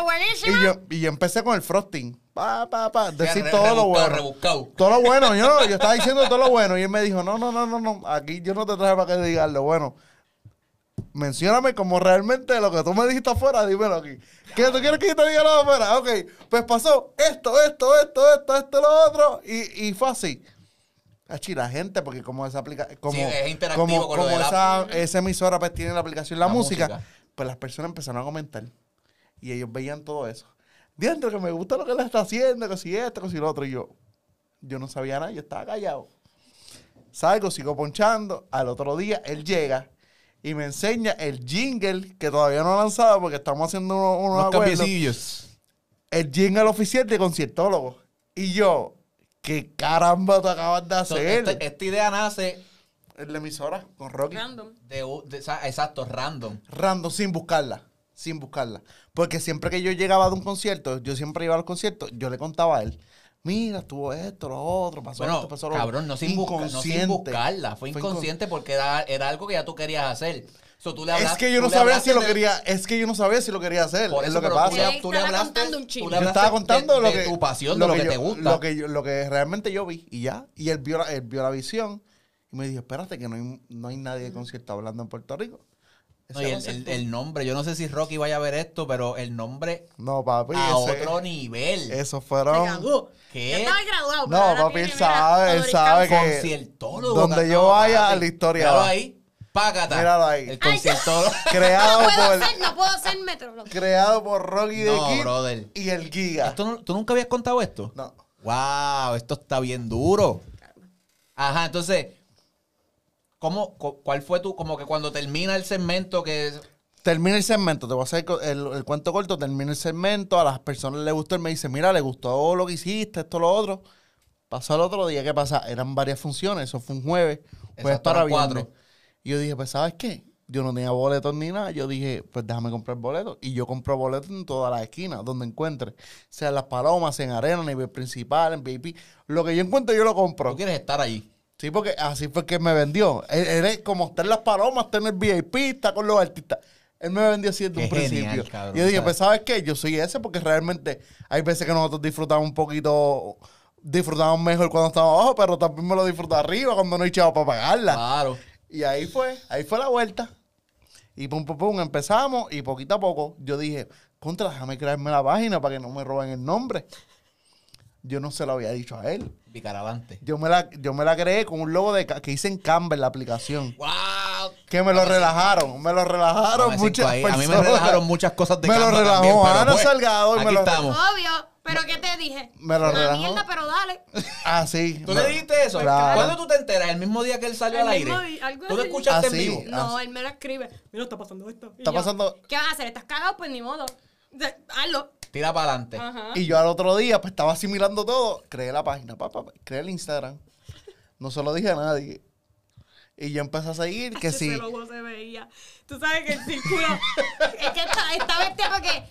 Y yo, y yo empecé con el frosting. Pa, pa, pa. Decir todo lo bueno. rebuscado. Todo lo bueno. Yo, no, yo estaba diciendo todo lo bueno. Y él me dijo, no, no, no, no, no. Aquí yo no te traje para que digas lo bueno. Mencióname como realmente lo que tú me dijiste afuera, dímelo aquí. ¿Qué tú quieres que yo te diga lo afuera? Ok, pues pasó esto, esto, esto, esto, esto, lo otro. Y, y fue así. Achi, la gente, porque como esa aplicación, como, Sí, es interactivo como, con lo como de la- esa, esa emisora pues tiene la aplicación La, La música, música. pues las personas empezaron a comentar. Y ellos veían todo eso. Dentro que me gusta lo que él está haciendo, que si esto, que si lo otro. Y yo, yo no sabía nada, yo estaba callado. Salgo, sigo ponchando. Al otro día él llega y me enseña el jingle que todavía no ha lanzado porque estamos haciendo unos, unos Unos. El jingle oficial de conciertólogo. Y yo, ¿qué caramba tú acabas de hacer? esta, esta idea nace En la emisora con Rocky. Random. de, u- de- exacto, random. Random, sin buscarla. Sin buscarla. Porque siempre que yo llegaba de un concierto, yo siempre iba a los conciertos, yo le contaba a él. Mira, estuvo esto, lo otro, pasó Bueno, esto, pasó lo cabrón, no sin, busca- no sin buscarla. Fue Fue inconsciente porque era, era algo que ya tú querías hacer. So, tú le Es que yo no sabía si lo de- quería, es que yo no sabía si lo quería hacer. Por es eso, lo que pasa. tú le- tú le estaba hablaste, contando un chisme. tú le Yo estaba contando de, lo de que tu pasión, de lo, que, te yo- gusta. Lo que, yo- lo que realmente yo vi y ya. Y él vio la, él vio la visión y me dijo, espérate que no hay, no hay nadie de concierto hablando en Puerto Rico. No, y el, el- el nombre, yo no sé si Rocky vaya a ver esto, pero el nombre No, papi, a ese- otro nivel. esos Se fueron... ¿Qué? Estaba graduado. No, papi, él sabe, él sabe que- conciertólogo. donde yo vaya, la historia va. ahí, págata. Míralo ahí. El conciertólogo. Creado No puedo por, ser, no puedo ser metrólogo. creado por Rocky de No, Kid brother. y el Giga. ¿Esto no- ¿Tú nunca habías contado esto? No. Wow, esto está bien duro. Ajá, entonces, ¿cómo, cu- ¿cuál fue tu, como que cuando termina el segmento que... Termina el segmento, te voy a hacer el, el cuento corto, termina el segmento, a las personas les gustó, él me dice, mira, le gustó lo que hiciste, esto, lo otro. Pasó el otro día, ¿qué pasa? Eran varias funciones, eso fue un jueves, jueves Exacto, para viernes. cuatro. Y yo dije, pues, ¿sabes qué? Yo no tenía boletos ni nada, yo dije, pues déjame comprar boletos. Y yo compro boletos en todas las esquinas, donde encuentre. Sea en Las Palomas, en Arena, en nivel principal, en VIP. Lo que yo encuentre, yo lo compro. Tú quieres estar allí. Sí, porque así fue que me vendió. Él, él es como está en las palomas, está en el VIP, está con los artistas. Él me vendió así desde Qué un genial, principio. cabrón, yo dije, ¿sabes? pues, ¿sabes qué? Yo soy ese porque realmente hay veces que nosotros disfrutamos un poquito, disfrutamos mejor cuando estamos abajo, pero también me lo disfruto arriba cuando no hay chavo para pagarla. Claro. Y ahí fue, ahí fue la vuelta. Y pum, pum, pum, empezamos y poquito a poco yo dije, contra, déjame crearme la página para que no me roben el nombre. Yo no se lo había dicho a él. Bicaravante. Yo me la, yo me la creé con un logo de que hice en Canva en la aplicación. ¡Wow! Que me lo relajaron, me lo relajaron muchas ahí. A mí me personas. relajaron muchas cosas de Me lo relajó también, pero Ana pues, Salgado y me aquí lo- estamos. Obvio. ¿Pero qué te dije? Me lo Una relajó. mierda, pero dale. Ah, sí. ¿Tú Me- le dijiste eso? Claro. ¿Cuándo tú te enteras? ¿El mismo día que él salió El al mismo aire? día, algo ¿Tú lo así. escuchaste Ah, en vivo? No, él me lo escribe. Mira, está pasando esto. Y Está yo, pasando- ¿Qué vas a hacer? ¿Estás cagado? Pues ni modo. Hazlo. Tira para adelante. Ajá. Y yo al otro día, pues estaba asimilando todo. Creé la página, papá, creé el Instagram. No se lo dije a nadie. Y yo empecé a seguir que Ese sí. logo se veía. Tú sabes que el círculo. es que está, está bestia porque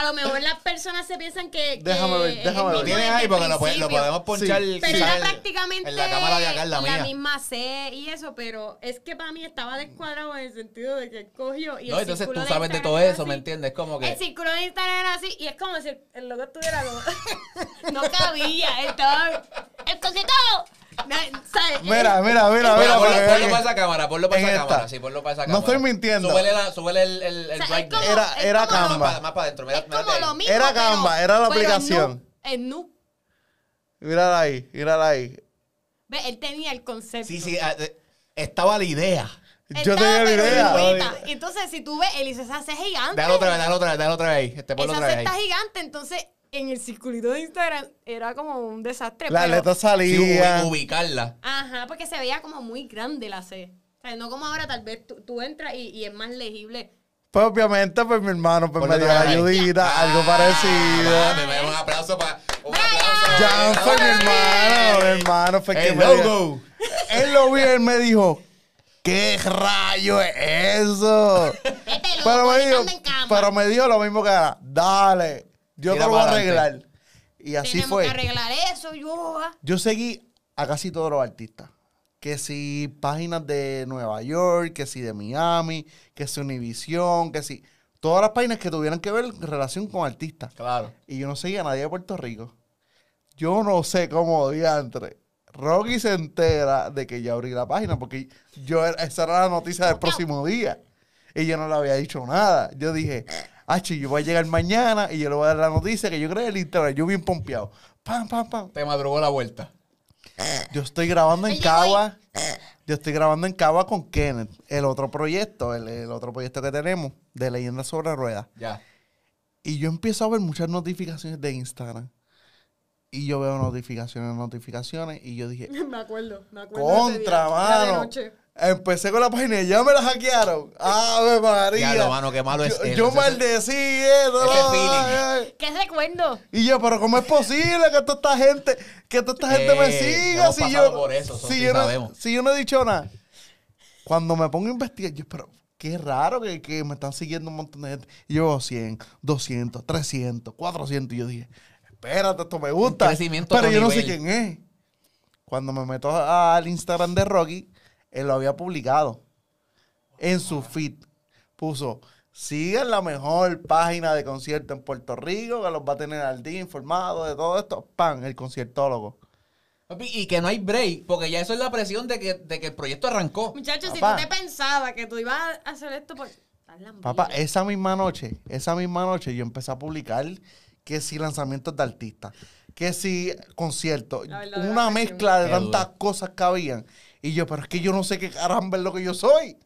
a lo mejor las personas se piensan que. que Déjame ver, déjame el ver. Lo tienes ahí el porque lo, podemos ponchar Sí. Pero era en- prácticamente en la cámara de acá, en la mía. misma C y eso, pero es que para mí estaba descuadrado en el sentido de que cogió y No, el entonces tú sabes de todo eso, ¿me entiendes? Como El que... círculo de Instagram era así y es como si el logo estuviera como... no cabía, estaba... ¡El cosito! ¿Sabes? Mira, mira, mira, Mira, mira. ponlo, ponlo para esa cámara, ponlo para en esa esta. cámara, sí, ponlo para esa No estoy mintiendo. Súbele, la, súbele el, el, el O sea, es brightness. como- Era- es era Canva. Más, más para adentro, mira, Es como mírate lo ahí. mismo, Era pero- Canva, era la aplicación. El nu. Mírala ahí, mírala ahí. Ve, él tenía el concepto. Sí, sí, ah, eh, estaba la idea. Yo Estaba, tenía la idea. igualita. Entonces, si tú ves, él dice, esa es gigante. Déjalo otra vez, déjalo otra vez, déjalo otra vez ahí. Este, Esa otra C vez está ahí. gigante, entonces en el circulito de Instagram era como un desastre. Las pero- letras Sí, ubicarla. Ajá, porque se veía como muy grande la C. O sea, no como ahora, tal vez tú, tú entras y, y es más legible. Pues obviamente, pues mi hermano pues, Ponlo me dio la ayudita, algo Ah, parecido. mami, me da un aplauso para... Un aplauso. Ya fue mi hermano, mi hermano fue el que me logo. Él lo vio y él me dijo, ¿qué rayo es eso? Este loco pero, me dijo, pero me dijo lo mismo que ahora, dale, yo te lo voy a arreglar. Y así Tenemos fue. que arreglar eso, yo. Yo seguí a casi todos los artistas. Que si páginas de Nueva York, que si de Miami, que si Univision, que si... Todas las páginas que tuvieran que ver en relación con artistas. Claro. Y yo no seguía a nadie de Puerto Rico. Yo no sé cómo diantre. Rocky se entera de que ya abrí la página porque yo era- esa era la noticia del próximo día. Y yo no le había dicho nada. Yo dije, ah, yo voy a llegar mañana y yo le voy a dar la noticia que yo creo el Instagram. Yo bien pompeado. Pam, pam, pam. Te madrugó la vuelta. Yo estoy grabando en. Cagua. Yo estoy grabando en Cagua con Kenneth. El otro proyecto, el, el otro proyecto que tenemos de Leyendas sobre Ruedas. Ya. Y yo empiezo a ver muchas notificaciones de Instagram. Y yo veo notificaciones, notificaciones. Y yo dije, Me acuerdo, me acuerdo. de ese contra, día. De mano. noche. Empecé con la página y ya me la hackearon. ¡Ave María! Diablo, mano, qué malo es yo, eso. Yo maldecí eso. ¿Qué recuerdo? Y yo, pero ¿cómo es posible que toda esta gente, que toda esta gente me Eh, siga hemos si yo, por eso, si, yo no, sabemos. si yo no he dicho nada? Cuando me pongo a investigar, yo, pero qué raro que, que me están siguiendo un montón de gente. Y yo veo 100, 200, 300, 400. Y yo dije, espérate, esto me gusta. Pero yo no sé quién es. Cuando me meto al Instagram de Rocky, él lo había publicado. En su feed puso, sigan la mejor página de concierto en Puerto Rico, que los va a tener al día informados de todo esto. Pan, el conciertólogo. Y que no hay break, porque ya eso es la presión de que, de que el proyecto arrancó. Muchachos, si Papá. tú te pensabas que tú ibas a hacer esto por... Papá, esa misma noche, esa misma noche yo empecé a publicar que si lanzamientos de artistas, que si conciertos, una mezcla de tantas cosas que habían. Y yo, pero es que yo no sé qué caramba es lo que yo soy.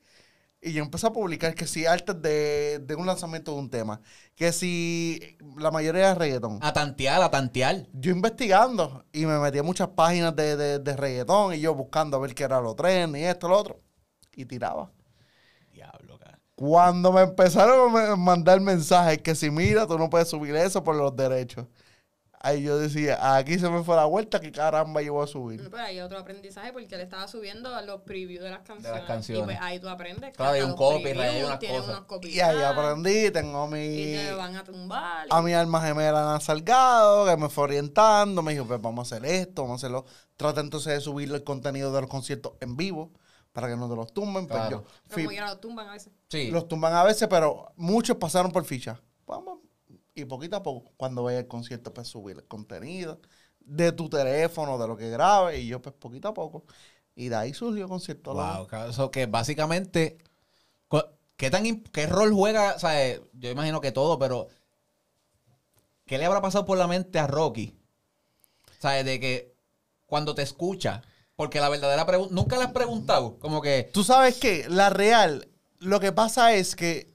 Y yo empecé a publicar que si artes de, de un lanzamiento de un tema, que si la mayoría de reggaetón. A tantear, a tantear. Yo investigando y me metí a muchas páginas de, de, de reggaetón y yo buscando a ver qué era lo tren y esto, lo otro. Y tiraba. Diablo, cara. Cuando me empezaron a mandar mensajes que si mira, tú no puedes subir eso por los derechos. Ahí yo decía, aquí se me fue la vuelta, ¿qué caramba yo voy a subir? Pero hay otro aprendizaje porque él estaba subiendo a los previews de las canciones. canciones. Y pues ahí tú aprendes. que Claro, hay un los copyright, hay unas cosas. Y ahí aprendí, tengo Y mi, te van a tumbar. a mi alma gemela Ana Salgado, que me fue orientando, me dijo, pues vamos a hacer esto, vamos a hacerlo. Trata entonces de subir el contenido de los conciertos en vivo, para que no te los tumben. Pues Claro. yo Pero como quiera lo tumban a veces. Sí. Los tumban a veces, pero muchos pasaron por ficha. Vamos. Y poquito a poco, cuando vaya el concierto, pues subir el contenido de tu teléfono, de lo que grabes, y yo, pues poquito a poco. Y de ahí surgió concierto. Wow. Eso que básicamente. ¿Qué, tan, ¿Qué rol juega? O sea, eh, yo imagino que todo, pero. ¿Qué le habrá pasado por la mente a Rocky? ¿Sabes? De que cuando te escucha. Porque la verdadera pregunta. Nunca le has preguntado. Como que. Tú sabes que la real, lo que pasa es que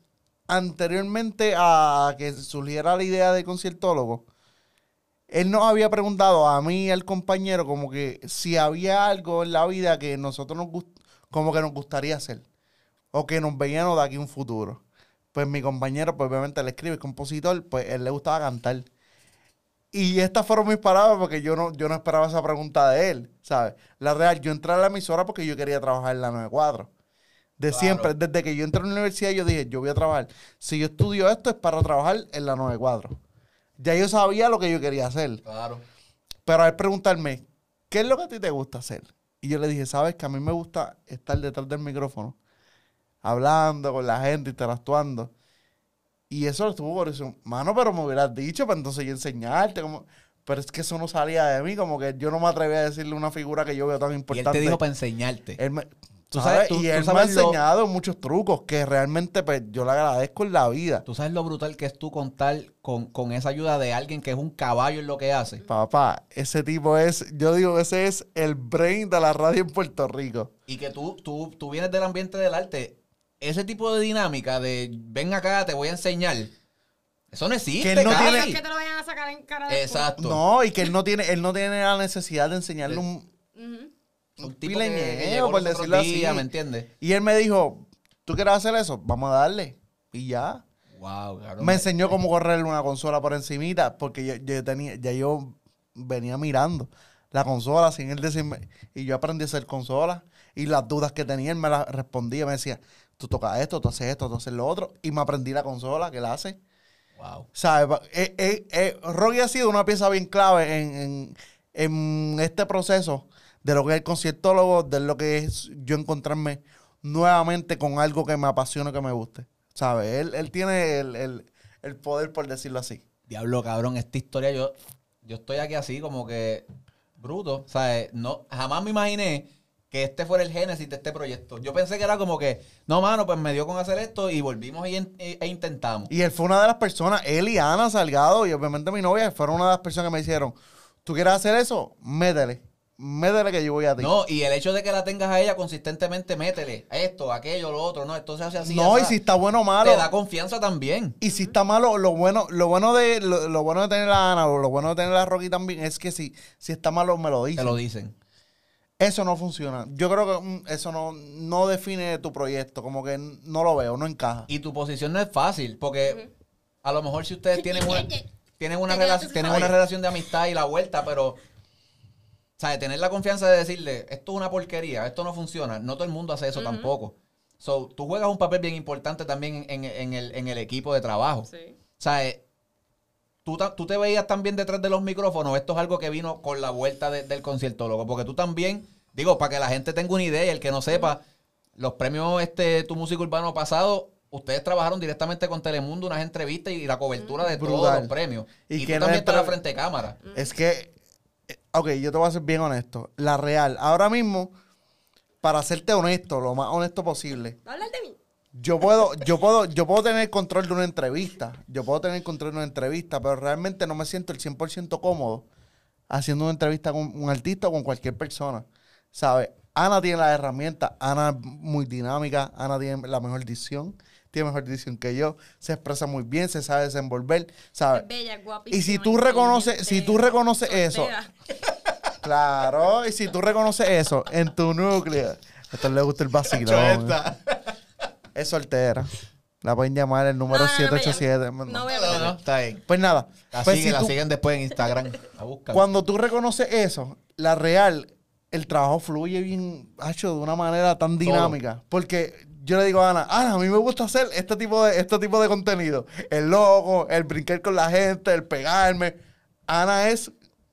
anteriormente a que surgiera la idea de conciertólogo, él nos había preguntado a mí y al compañero como que si había algo en la vida que nosotros nos gust- como que nos gustaría hacer o que nos veíamos de aquí un futuro. Pues mi compañero, pues obviamente le escribe, es compositor, pues él le gustaba cantar. Y estas fueron mis palabras porque yo no, yo no esperaba esa pregunta de él, ¿sabes? La real, yo entré a la emisora porque yo quería trabajar en la 94. De Claro. siempre, desde que yo entré a la universidad, yo dije, yo voy a trabajar. Si yo estudio esto es para trabajar en la 94. Ya yo sabía lo que yo quería hacer. Claro. Pero al preguntarme, ¿qué es lo que a ti te gusta hacer? Y yo le dije, sabes que a mí me gusta estar detrás del micrófono, hablando con la gente, interactuando. Y eso lo estuvo por eso. Mano, pero me hubieras dicho, para entonces yo enseñarte. Como... Pero es que eso no salía de mí, como que yo no me atreví a decirle una figura que yo veo tan Y él importante. te dijo para enseñarte. Él me- Tú ¿sabes? sabes- tú- y tú él me ha lo- enseñado muchos trucos que realmente pues, yo le agradezco en la vida. Tú sabes lo brutal que es tú contar con, con esa ayuda de alguien que es un caballo en lo que hace. Papá, ese tipo es, yo digo, ese es el brain de la radio en Puerto Rico. Y que tú, tú, tú vienes del ambiente del arte. Ese tipo de dinámica de ven acá, te voy a enseñar. Eso no existe, Que él no tiene- que te lo vayan a sacar en cara después. Exacto. No, y que él no tiene, él no tiene la necesidad de enseñarle un, Ujú. Un un pileñeo, por decirlo así. ¿me entiendes? Y él me dijo, ¿tú quieres hacer eso? Vamos a darle. Y ya. Wow, cabrón. Me enseñó cómo correr una consola por encimita, porque yo, yo tenía, ya yo venía mirando la consola sin él decirme, y yo aprendí a hacer consola, y las dudas que tenía, él me las respondía, me decía, tú tocas esto, tú haces esto, tú haces lo otro, y me aprendí la consola que él hace. Wow. ¿Sabes? Eh, eh, eh, Rocky ha sido una pieza bien clave en, en- en este proceso de lo que es el conciertólogo, de lo que es yo encontrarme nuevamente con algo que me apasione, que me guste. ¿Sabes? Él, él tiene el, el- el poder, por decirlo así. Diablo, cabrón, esta historia yo, yo estoy aquí así como que bruto. ¿Sabes? No, jamás me imaginé que este fuera el génesis de este proyecto. Yo pensé que era como que, no, mano, pues me dio con hacer esto y volvimos y en- e, e intentamos. Y él fue una de las personas, él y Ana Salgado, y obviamente mi novia, fueron una de las personas que me dijeron, ¿tú quieres hacer eso? Métele. Métele que yo voy a ti. No, y el hecho de que la tengas a ella consistentemente, métele esto, aquello, lo otro, no, esto se hace así. No, y si está bueno o malo. Te da confianza también. Y si está malo, lo bueno, lo bueno de lo, lo bueno de tener a Ana o lo bueno de tener a Rocky también es que si, si está malo me lo Te dicen. lo dicen. Eso no funciona. Yo creo que mm, eso no, no define tu proyecto, como que no lo veo, no encaja. Y tu posición no es fácil, porque a lo mejor si ustedes tienen una, tienen una, Te tienen una relación de amistad y la vuelta, pero, ¿sabes? Tener la confianza de decirle, esto es una porquería, esto no funciona. No todo el mundo hace eso tampoco. So, tú juegas un papel bien importante también en, en el, en el equipo de trabajo. Sí. ¿Sabes? ¿tú, ta- tú te veías también detrás de los micrófonos. Esto es algo que vino con la vuelta de- del conciertólogo. Porque tú también, digo, para que la gente tenga una idea y el que no sepa, los premios este Tu Música Urbano pasado, ustedes trabajaron directamente con Telemundo, unas entrevistas y la cobertura de todos Brutal. los premios. ¿Y Y, tú también estabas frente cámara. Es que, eh, ok, yo te voy a ser bien honesto. La real, ahora mismo, para serte honesto, lo más honesto posible, ¿Va a hablar de mí? yo puedo, yo puedo, yo puedo tener control de una entrevista. Yo puedo tener control de una entrevista, pero realmente no me siento el 100% cómodo haciendo una entrevista con un artista o con cualquier persona. ¿Sabes? Ana tiene las herramientas, Ana es muy dinámica, Ana tiene la mejor dicción, tiene mejor dicción que yo, se expresa muy bien, se sabe desenvolver, ¿sabes? Es bella, guapísima. Y si tú reconoces, si tú reconoces eso, claro, y si tú reconoces eso en tu núcleo, a esto le gusta el vacilón. Es soltera. La pueden llamar el número No, no, no me 787. llame. no. No voy a No, meter. no, está bien. Pues nada, La pues siguen, si la tú- siguen después en Instagram. La cuando tú reconoces eso, la real, el trabajo fluye bien, hecho de una manera tan dinámica. Porque yo le digo a Ana, Ana, a mí me gusta hacer este tipo de, este tipo de contenido. El logo, el brincar con la gente, el pegarme. Ana es,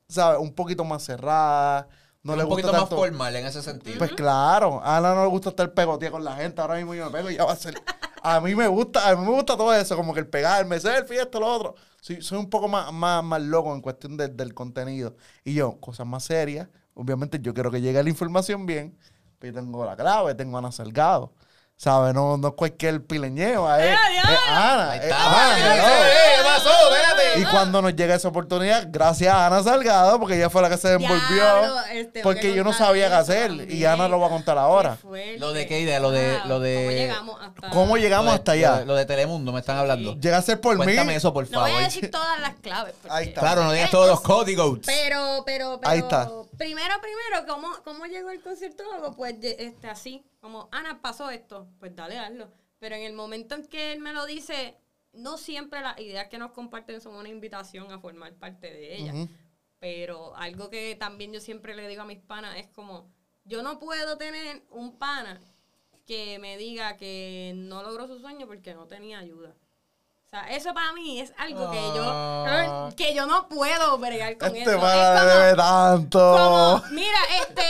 ¿sabes? Un poquito más cerrada. No le un gusta poquito más formal en ese sentido. Pues claro, a Ana no le gusta estar pegoteada con la gente. Ahora mismo yo me pego y ya va a ser. A mí me gusta, a mí me gusta todo eso, como que el pegarme, selfie, esto, lo otro. Soy, soy un poco más, más, más loco en cuestión del- del contenido. Y yo, cosas más serias. Obviamente yo quiero que llegue la información bien. Pero yo tengo la clave, tengo a Ana Salgado. ¿Sabes? No, no es cualquier pileñeo. Es, ¡Eh, es! Ana. Ahí es está. Ana, ¡Eh, ¿no? ¿Qué pasó? Espérate. Y cuando nos llega esa oportunidad, gracias a Ana Salgado, porque ella fue la que se envolvió. Este, porque que yo no sabía qué hacer. Y también. Ana lo va a contar ahora. Lo de qué idea, lo de- lo de- ¿Cómo llegamos hasta...? ¿Cómo llegamos Lo de- hasta allá? Lo de, lo de Telemundo me están hablando. Llega a ser por Cuéntame mí. eso, por No voy favor. a decir todas las claves. Ahí está. Claro, no digas todos los códigos. Pero, pero, pero. Ahí está. Primero, primero, ¿cómo, cómo llegó el conciertólogo? Pues este, así, como, Ana, pasó esto, pues dale, hazlo. Pero en el momento en que él me lo dice, no siempre las ideas que nos comparten son una invitación a formar parte de ellas. Ujú. Pero algo que también yo siempre le digo a mis panas es como, yo no puedo tener un pana que me diga que no logró su sueño porque no tenía ayuda. Sea, eso para mí es algo que Ah. yo que yo no puedo bregar con Este eso. pana Es debe tanto. como, mira, este,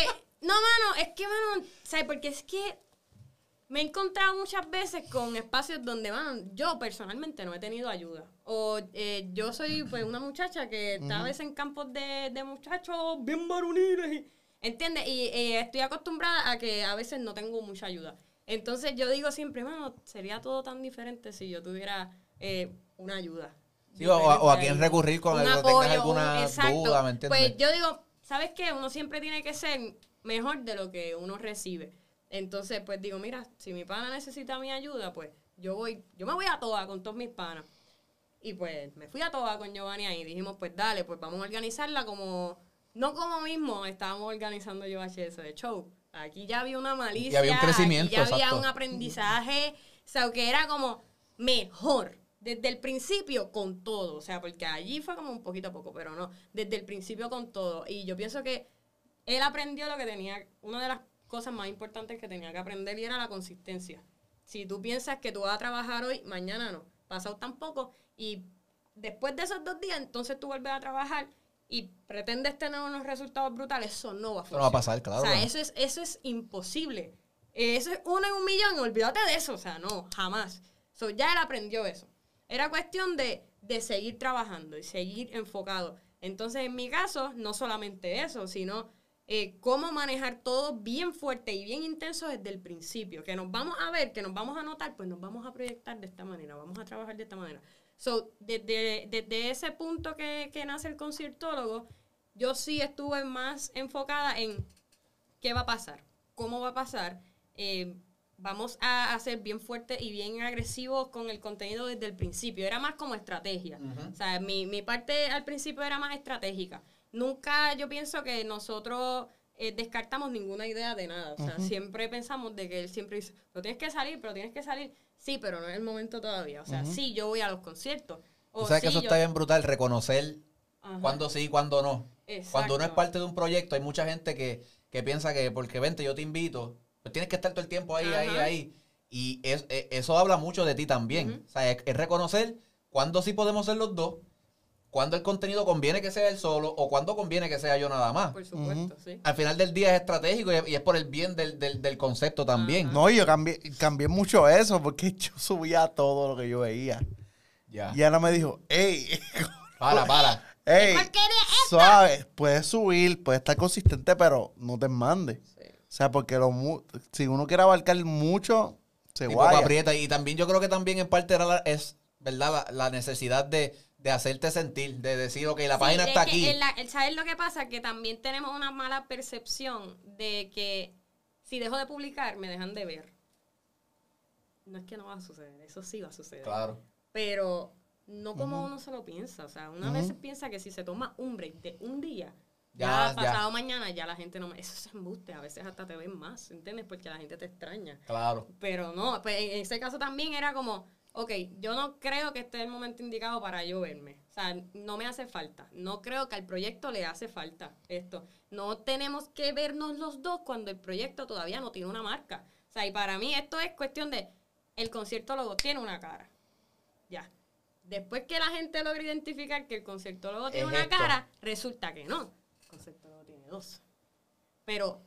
no, mano, es que, mano, ¿sabes? Porque es que me he encontrado muchas veces con espacios donde, mano, yo personalmente no he tenido ayuda. O eh, yo soy, pues, una muchacha que está a veces en campos de, de muchachos bien varoniles, y- ¿entiendes? Y eh, estoy acostumbrada a que a veces no tengo mucha ayuda. Entonces yo digo siempre, mano, sería todo tan diferente si yo tuviera eh, una ayuda. Sí, o, a- o a diferente quién recurrir apoyo, tengas alguna un- exacto. duda, ¿me entiendes? Pues yo digo, ¿sabes qué? Uno siempre tiene que ser mejor de lo que uno recibe. Entonces, pues digo, mira, si mi pana necesita mi ayuda, pues yo voy, yo me voy a toda con todos mis panas. Y pues me fui a toda con Giovanni ahí. Dijimos, pues dale, pues vamos a organizarla como, no como mismo estábamos organizando yo HS de show. Aquí ya había una malicia. Y había un crecimiento, aquí ya había exacto. un aprendizaje. O sea, que era como mejor. Desde el principio con todo. O sea, porque allí fue como un poquito a poco, pero no. Desde el principio con todo. Y yo pienso que él aprendió lo que tenía, una de las cosas más importantes que tenía que aprender y era la consistencia. Si tú piensas que tú vas a trabajar hoy, mañana no. Pasado tampoco. Y después de esos dos días, entonces tú vuelves a trabajar y pretendes tener unos resultados brutales, eso no va a funcionar. no va a pasar, claro. O sea, eso es, eso es imposible. Eso es uno en un millón, olvídate de eso. O sea, no, jamás. So, ya él aprendió eso. Era cuestión de, de seguir trabajando y seguir enfocado. Entonces, en mi caso, no solamente eso, sino eh, cómo manejar todo bien fuerte y bien intenso desde el principio. Que nos vamos a ver, que nos vamos a notar, pues nos vamos a proyectar de esta manera, vamos a trabajar de esta manera. So, desde, ese punto que, que nace el conciertólogo, yo sí estuve más enfocada en qué va a pasar, cómo va a pasar. Eh, vamos a hacer bien fuerte y bien agresivos con el contenido desde el principio. Era más como estrategia. O sea, mi, mi parte al principio era más estratégica. Nunca yo pienso que nosotros eh, descartamos ninguna idea de nada. O sea, siempre pensamos de que él siempre dice, pero tienes que salir, pero tienes que salir. Sí, pero no es el momento todavía. O sea, sí, yo voy a los conciertos. O sabes que eso yo- está bien brutal, reconocer cuándo sí y cuándo no. Exacto. Cuando uno es parte de un proyecto, hay mucha gente que, que piensa que porque vente, yo te invito, pues tienes que estar todo el tiempo ahí, ahí, Ajá. ahí. Y es- e- eso habla mucho de ti también. O sea, es, es reconocer cuándo sí podemos ser los dos cuándo el contenido conviene que sea él solo o cuándo conviene que sea yo nada más. Por supuesto, sí. Al final del día es estratégico y y es por el bien del, del- del concepto también. No, yo cambié, cambié mucho eso porque yo subía todo lo que yo veía. Ya. Y Ana me dijo, hey, Para, para. es suave, puedes subir, puedes estar consistente, pero no te mandes. O sea, porque lo mu- si uno quiere abarcar mucho, se Y guaya. aprieta. Y también yo creo que también en parte era la- es, ¿verdad? La, la necesidad de, de hacerte sentir, de decir, ok, la Sí, página es está que aquí. en la- el- ¿Sabes lo que pasa? Que también tenemos una mala percepción de que si dejo de publicar, me dejan de ver. No es que no va a suceder, eso sí va a suceder. Claro. Pero no como uno se lo piensa. O sea, una Ujú. vez piensa que si se toma un break de un día, Ya, ya, ya. pasado mañana ya la gente no me... Eso es embuste, a veces hasta te ven más, ¿entiendes? Porque la gente te extraña. Claro. Pero no, pues en ese caso también era como, ok, yo no creo que este es el momento indicado para yo verme. O sea, no me hace falta. No creo que al proyecto le hace falta esto. No tenemos que vernos los dos cuando el proyecto todavía no tiene una marca. O sea, y para mí esto es cuestión de, el concierto logo tiene una cara. Ya. Después que la gente logra identificar que el concierto logo tiene Es una esto. cara, resulta que no. El concierto logo tiene dos. Pero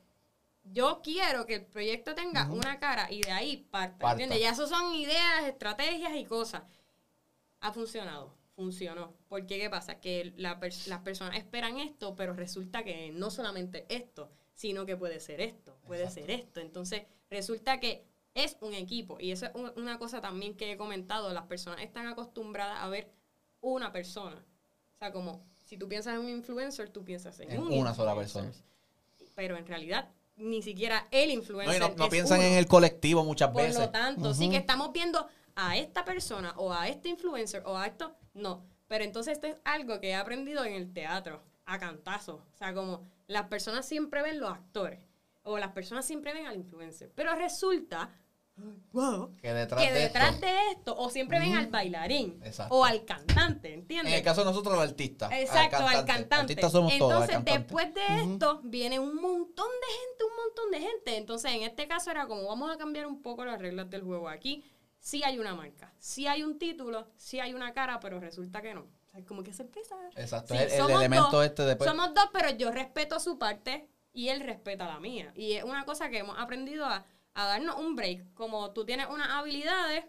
yo quiero que el proyecto tenga una cara y de ahí parta, Parta. ¿entiendes? Ya eso son ideas, estrategias y cosas. Ha funcionado, funcionó. Porque ¿qué pasa? Que la las personas esperan esto, pero resulta que no solamente esto, sino que puede ser esto, puede ser esto. Entonces, resulta que es un equipo. Y eso es un- una cosa también que he comentado. Las personas están acostumbradas a ver una persona. O sea, como si tú piensas en un influencer, tú piensas en, En un una sola persona. Pero en realidad, ni siquiera el influencer. no, no es piensan uno. en el colectivo muchas Por veces. lo tanto, sí que estamos viendo a esta persona o a este influencer o a esto, no. Pero entonces esto es algo que he aprendido en el teatro, a cantazo. O sea, como las personas siempre ven los actores o las personas siempre ven al influencer. Pero resulta, wow, que detrás, que de detrás esto, de esto o siempre ven al bailarín Exacto. o al cantante, en ¿entiendes? el caso de nosotros, el artista. Exacto, al cantante. Artistas somos todos. al Entonces, cantante. después de esto, viene un montón de gente, un montón de gente. Entonces, en este caso era como vamos a cambiar un poco las reglas del juego. Aquí sí hay una marca, sí hay un título, sí hay una cara, pero resulta que no. O sea, como que sorpresa. Exacto, Sí, el- elemento dos, este después- Somos dos, pero yo respeto su parte y él respeta la mía. Y es una cosa que hemos aprendido a, a darnos un break. Como tú tienes unas habilidades,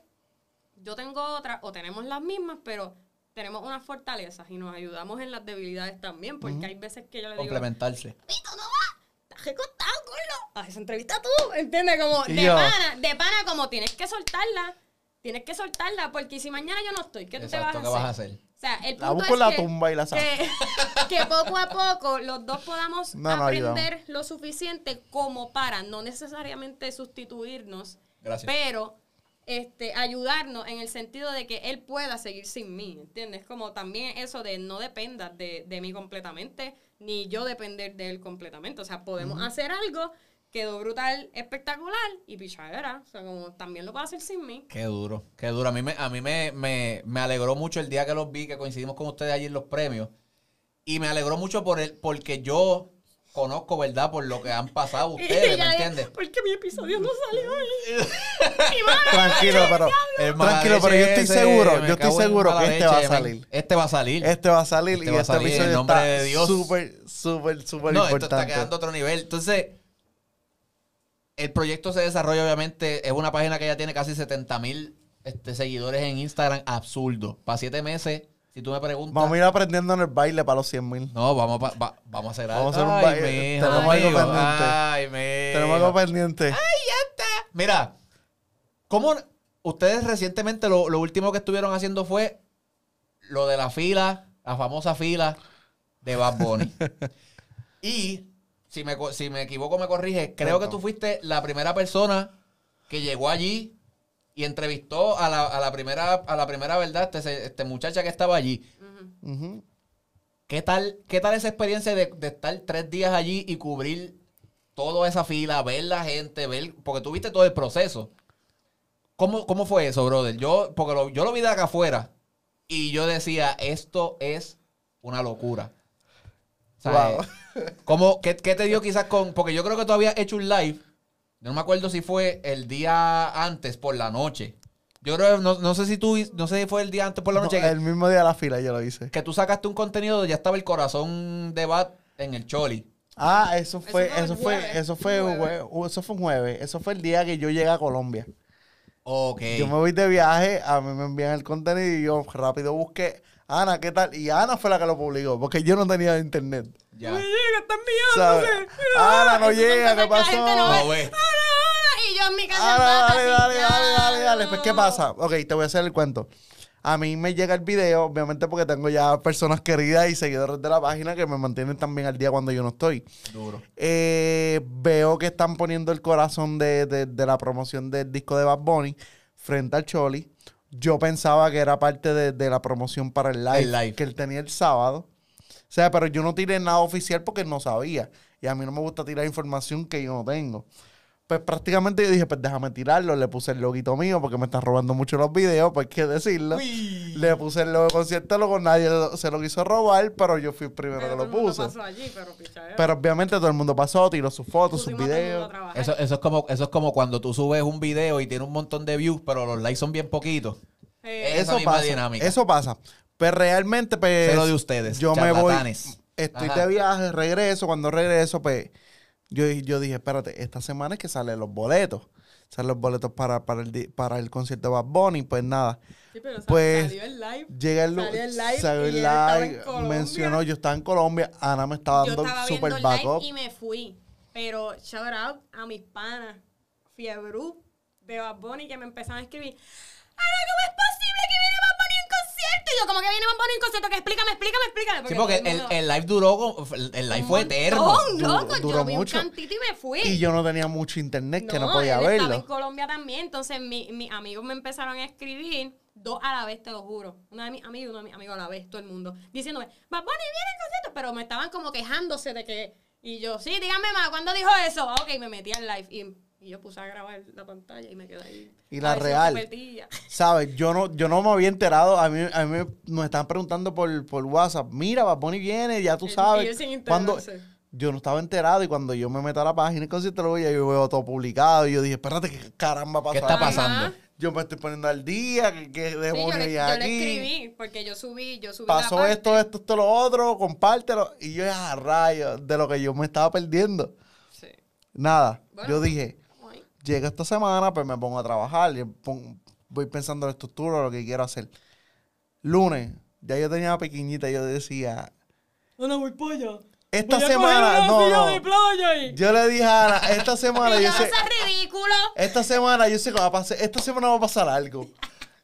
yo tengo otras, o tenemos las mismas, pero tenemos unas fortalezas y nos ayudamos en las debilidades también, porque hay veces que yo le digo, Complementarse. Pito, no va, estás recostado, gordo, haz esa entrevista tú, ¿entiendes? Como de pana, de pana, como tienes que soltarla, tienes que soltarla, porque si mañana yo no estoy, ¿qué tú te vas a ¿qué hacer? vas a hacer? Sea, el La punto busco en es la que, tumba y la saco. que, que poco a poco los dos podamos No, no, aprender lo suficiente como para no necesariamente sustituirnos, Gracias. pero este, ayudarnos en el sentido de que él pueda seguir sin mí, ¿entiendes? Como también eso de no dependas de, de mí completamente, ni yo depender de él completamente. O sea, podemos hacer algo, quedó brutal, espectacular y pichadera. O sea, como también lo puedo hacer sin mí. Qué duro, qué duro. A mí, me, a mí me, me, me alegró mucho el día que los vi, que coincidimos con ustedes allí en los premios. Y me alegró mucho por el, porque yo conozco, ¿verdad? Por lo que han pasado ustedes, ¿me entiendes? ¿Por qué mi episodio no sale hoy? Tranquilo, pero tranquilo, pero yo estoy seguro, yo estoy seguro que este va a salir. Este va a salir. Este va a salir Este y va a este salir, en episodio nombre está de Dios. súper, súper, súper no, esto importante. está quedando a otro nivel. Entonces, el proyecto se desarrolla, obviamente, es una página que ya tiene casi 70 mil este, seguidores en Instagram. Absurdo. Para siete meses, si tú me preguntas... Vamos a ir aprendiendo en el baile para los 100 mil. No, vamos, pa- va- vamos a hacer algo. Vamos a hacer un Ay, baile. mijo, Tenemos algo amigo. pendiente. Ay, mijo. Tenemos algo pendiente. Mira, ¿cómo ustedes recientemente lo, lo último que estuvieron haciendo fue lo de la fila, la famosa fila de Bad Bunny? y si me, co- si me equivoco, me corrige. Creo que tú fuiste la primera persona que llegó allí y entrevistó a la, a la primera, a la primera verdad, este, este muchacha que estaba allí. ¿Qué tal, ¿Qué tal esa experiencia de, de estar tres días allí y cubrir toda esa fila, ver la gente, ver, porque tú viste todo el proceso? ¿Cómo, cómo fue eso, brother? Yo, porque lo- yo lo vi de acá afuera y yo decía, esto es una locura. O sea, Wow. ¿cómo- qué, qué te dio quizás con...? Porque yo creo que tú habías hecho un live, no me acuerdo si fue el día antes, por la noche, Yo creo, no, no sé si tú, no sé si fue el día antes por la No, noche, que- el mismo día de la fila yo lo hice. que tú sacaste un contenido donde ya estaba el corazón de Bat en el Choli. Ah, eso fue, fue eso fue, eso fue, Un jueves. jue- eso fue un jueves. Eso fue el día que yo llegué a Colombia. Ok. Yo me voy de viaje, a mí me envían el contenido y yo rápido busqué, Ana, ¿qué tal? Y Ana fue la que lo publicó, porque yo no tenía internet. Ya. Me llega, están enviándose. Ana, no llega, ¿qué no pasó? No ve. Ana, Ana, Y yo en mi casa. Dale, dale, dale, dale, dale. Pues, ¿qué no. pasa? Ok, te voy a hacer el cuento. A mí me llega el video, obviamente porque tengo ya personas queridas y seguidores de la página que me mantienen también al día cuando yo no estoy. Duro. Eh, veo que están poniendo el corazón de, de- de la promoción del disco de Bad Bunny frente al Choli. Yo pensaba que era parte de, de la promoción para el live, El live. que él tenía el sábado. O sea, pero yo no tiré nada oficial porque no sabía. Y a mí no me gusta tirar información que yo no tengo. Pues prácticamente yo dije, pues déjame tirarlo. Le puse el loguito mío porque me están robando mucho los videos, pues hay que decirlo. Le puse el logo de concierto, luego nadie lo- se lo quiso robar, pero yo fui el primero Pero que todo lo el mundo puse. pasó allí, pero. Pero obviamente todo el mundo pasó, tiró sus fotos, sus videos. Eso, eso, es como, eso es como cuando tú subes un video y tiene un montón de views, pero los likes son bien poquitos. Eh, Eso pasa. dinámica. Eso pasa. Pero realmente, pues. Lo de ustedes, Yo me voy. Estoy Ajá. de viaje, regreso. Cuando regreso, pues. Yo, yo dije, espérate, esta semana es que salen los boletos. Salen los boletos para, para, el, para el concierto de Bad Bunny. Pues nada. sí, pero pues, salió el live. Llega el, Salió el live salió el live, mencionó, yo estaba en Colombia, Ana me estaba Yo dando estaba super viendo el backup. y me fui. Pero shout out a mis panas, Fiebru, de Bad Bunny, que me empezaron a escribir. Ana, ¿cómo es posible que viene Bad Bunny concierto? Y yo, como que viene Bad Bunny en concierto? Que explícame, explícame, explícame. Sí, porque el, live duró, el, live fue eterno. montón, Duró- loco. duró yo vi mucho. un cantito y me fui. Y yo no tenía mucho internet que no podía él estaba en verlo. Colombia también, entonces mi- mis amigos me empezaron a escribir, dos a la vez, te lo juro. Una de mis amigos y uno de mis amigos a la vez, todo el mundo, diciéndome, Bad Bunny viene en concierto, pero me estaban como quejándose de que, y yo, sí, dígame más, ¿cuándo dijo eso? Ah, Ok, me metí al live y, y yo puse a grabar la pantalla y me quedé ahí. Y la real. ¿Sabes? Yo no, yo no me había enterado. A mí, a mí me estaban preguntando por, por WhatsApp. Mira, Bad Bunny viene, ya tú Y- y sabes. él sin Cuando, yo no estaba enterado y cuando yo me meto a la página y concierto yo veo todo publicado. Y yo dije, espérate, ¿qué caramba pasa? ¿Qué está pasando? Ajá. Yo me estoy poniendo al día. ¿Qué, qué Sí, yo, demonios le, hay yo le aquí? escribí, porque yo subí, yo subí Pasó esto, esto, esto, lo otro. Compártelo. Y yo, a rayos, de lo que yo me estaba perdiendo. Sí. Nada. Bueno. Yo dije. Llega esta semana, pues me pongo a trabajar. y voy pensando en la estructura, lo que quiero hacer. Lunes, ya yo tenía pequeñita, yo decía, voy allá. esta Voy a semana, coger una no, no. y... Yo le dije a Ana, esta semana, Y yo sé, es ridículo. esta semana, yo sé que va a pasar, esta semana va a pasar algo.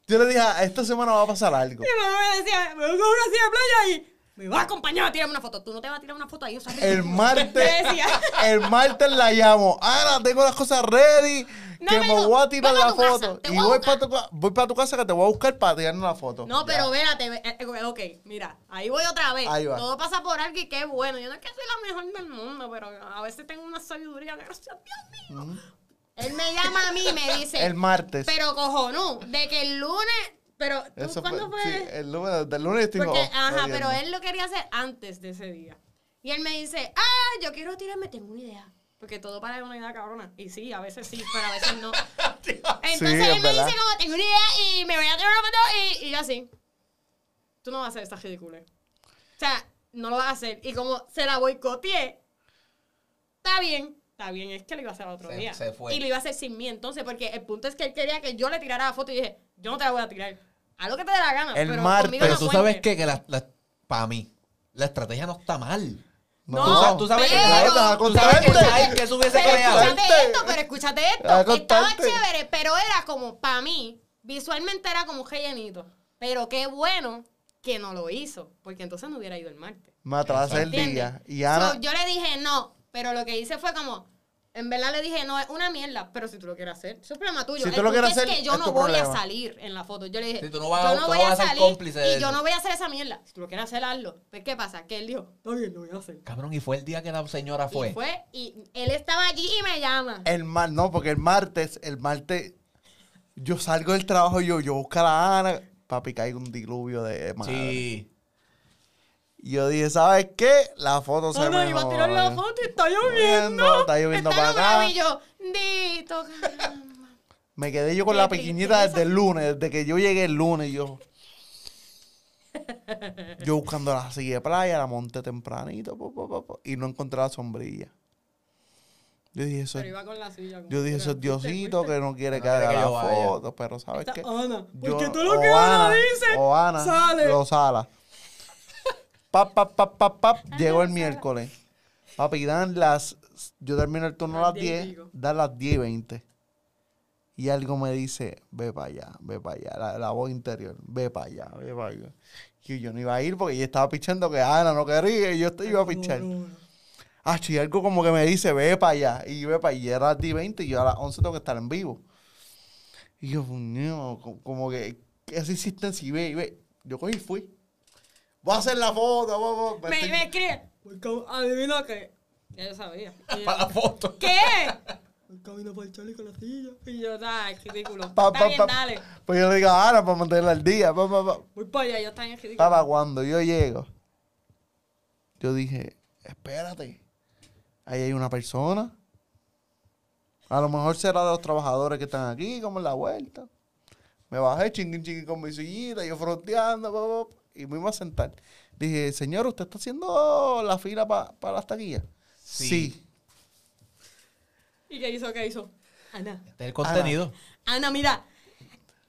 Yo le dije, "Ah, esta semana va a pasar algo. Mi mamá me decía, me voy a coger una silla de playa y me va a acompañar a tirarme una foto. Tú no te vas a tirar una foto ahí, o sea, El martes, el martes la llamo, Ana, tengo las cosas ready, No, que me dijo, voy a tirar "Ven a la casa, foto. Y voy a voy buscar". para tu, ca- voy para tu casa que te voy a buscar para tirarme la foto. No, pero vérate, eh, ok, mira, ahí voy otra vez. Ahí va. Todo pasa por algo y qué bueno. Yo no es que soy la mejor del mundo, pero a veces tengo una sabiduría que gracias Dios mío. Él me llama a mí y me dice, El martes. pero cojonú, de que el lunes, pero ¿tú Eso cuándo fue? sí, el lunes, del lunes estoy Porque, off, ajá, pero él lo quería hacer antes de ese día. Y él me dice, ah, yo quiero tirarme, tengo una idea. Porque todo para una idea cabrona. Y sí, a veces sí, pero a veces no. Entonces Sí, él me verdad. dice como, tengo una idea y me voy a tirar una foto y, y yo así. Tú no vas a hacer esta ridícula. O sea, no lo vas a hacer. Y como se la boicoteé, está bien. Está bien, es que lo iba a hacer otro Se- día. se fue. Y lo iba a hacer sin mí entonces, porque el punto es que él quería que yo le tirara la foto y dije, yo no te la voy a tirar. Haz lo que te dé la gana. El pero martes. conmigo Pero no tú sabes qué? que la, la- para mí, la estrategia no está mal. No, Tú sabes- tú sabes que- pero- Deja ¿Tú sabes que hubiese Pero creado? escúchate esto, pero escúchate esto. Estaba chévere, pero era como, para mí, visualmente era como un rellenito. Pero qué bueno que no lo hizo, porque entonces no hubiera ido el martes. Me atrasé el día. Y Ana, So, yo le dije no, pero lo que hice fue como, en verdad le dije no, es una mierda, pero si tú lo quieres hacer, eso es problema tuyo. Si El tú lo quieres es hacer, que yo es no voy a salir en la foto. Yo le dije, Sí, tú no vas a- yo no tú voy a salir cómplice de y yo eso. no voy a hacer esa mierda. Si tú lo quieres hacer, hazlo. Pues, ¿qué pasa? Que él dijo, está bien, lo voy a hacer. Cabrón, y fue el día que la señora fue. Y fue, y él estaba allí y me llama. el mar, no, porque el martes, el martes, yo salgo del trabajo y yo, yo busco a la Ana, papi, caigo un diluvio de madre. Sí. Y yo dije, ¿sabes qué? La foto se no, me iba a tirar la foto y está lloviendo. Está lloviendo para acá. y yo, Dito. Me quedé yo con la pequeñita desde el lunes, desde que yo llegué el lunes, yo. Yo buscando la silla de playa, la monté tempranito, po, po, po, po, y no encontré la sombrilla. Yo dije, eso, Pero iba con la silla. como yo dije, eso es Diosito fuiste. que no quiere que No haga que la yo vaya. foto, pero ¿sabes Está qué? Ana. Yo- Porque todo lo que Ana, Ana, dice o Ana, sale. lo sala. Pap, pap, pap, pap, pap, llegó el miércoles. Papi, dan las. Yo termino el turno a Las las 10 y 10, pico. dan las 10 y 20. Y algo me dice, ve para allá, ve para allá, la, la voz interior, ve para allá, ve para allá. Y yo no iba a ir porque ella estaba pichando que Ana no quería y yo te iba a pichar. Ah, y algo como que me dice, ve para allá. Y ve para allá, y era las 10 y 20 y yo a las 11 tengo que estar en vivo. Y yo, no, como que esa insistencia y ve, y ve. Yo cogí y fui. Voy a hacer la foto, voy, voy, me Me, estoy- me escribe. Porque adivina qué. Ya yo sabía. Yo, Para la foto. ¿Qué? El camino para el Charlie con la silla. Y yo, ay, ridículo. Pa, está pa, bien, pa. dale. Pues yo le digo a Ana para mantenerla al día. Pa, pa, pa. Voy para allá, yo está bien ridículo. Papá, cuando yo llego, yo dije, espérate, ahí hay una persona. A lo mejor será de los trabajadores que están aquí, como en la vuelta. Me bajé chinguín chinguín con mi sillita, yo fronteando, pa, pa, pa, y me iba a sentar. Dije, señor, ¿usted está haciendo la fila para las taquillas? Sí. sí. ¿Y qué hizo? ¿Qué hizo? Ana. Este es el contenido. Ana, mira.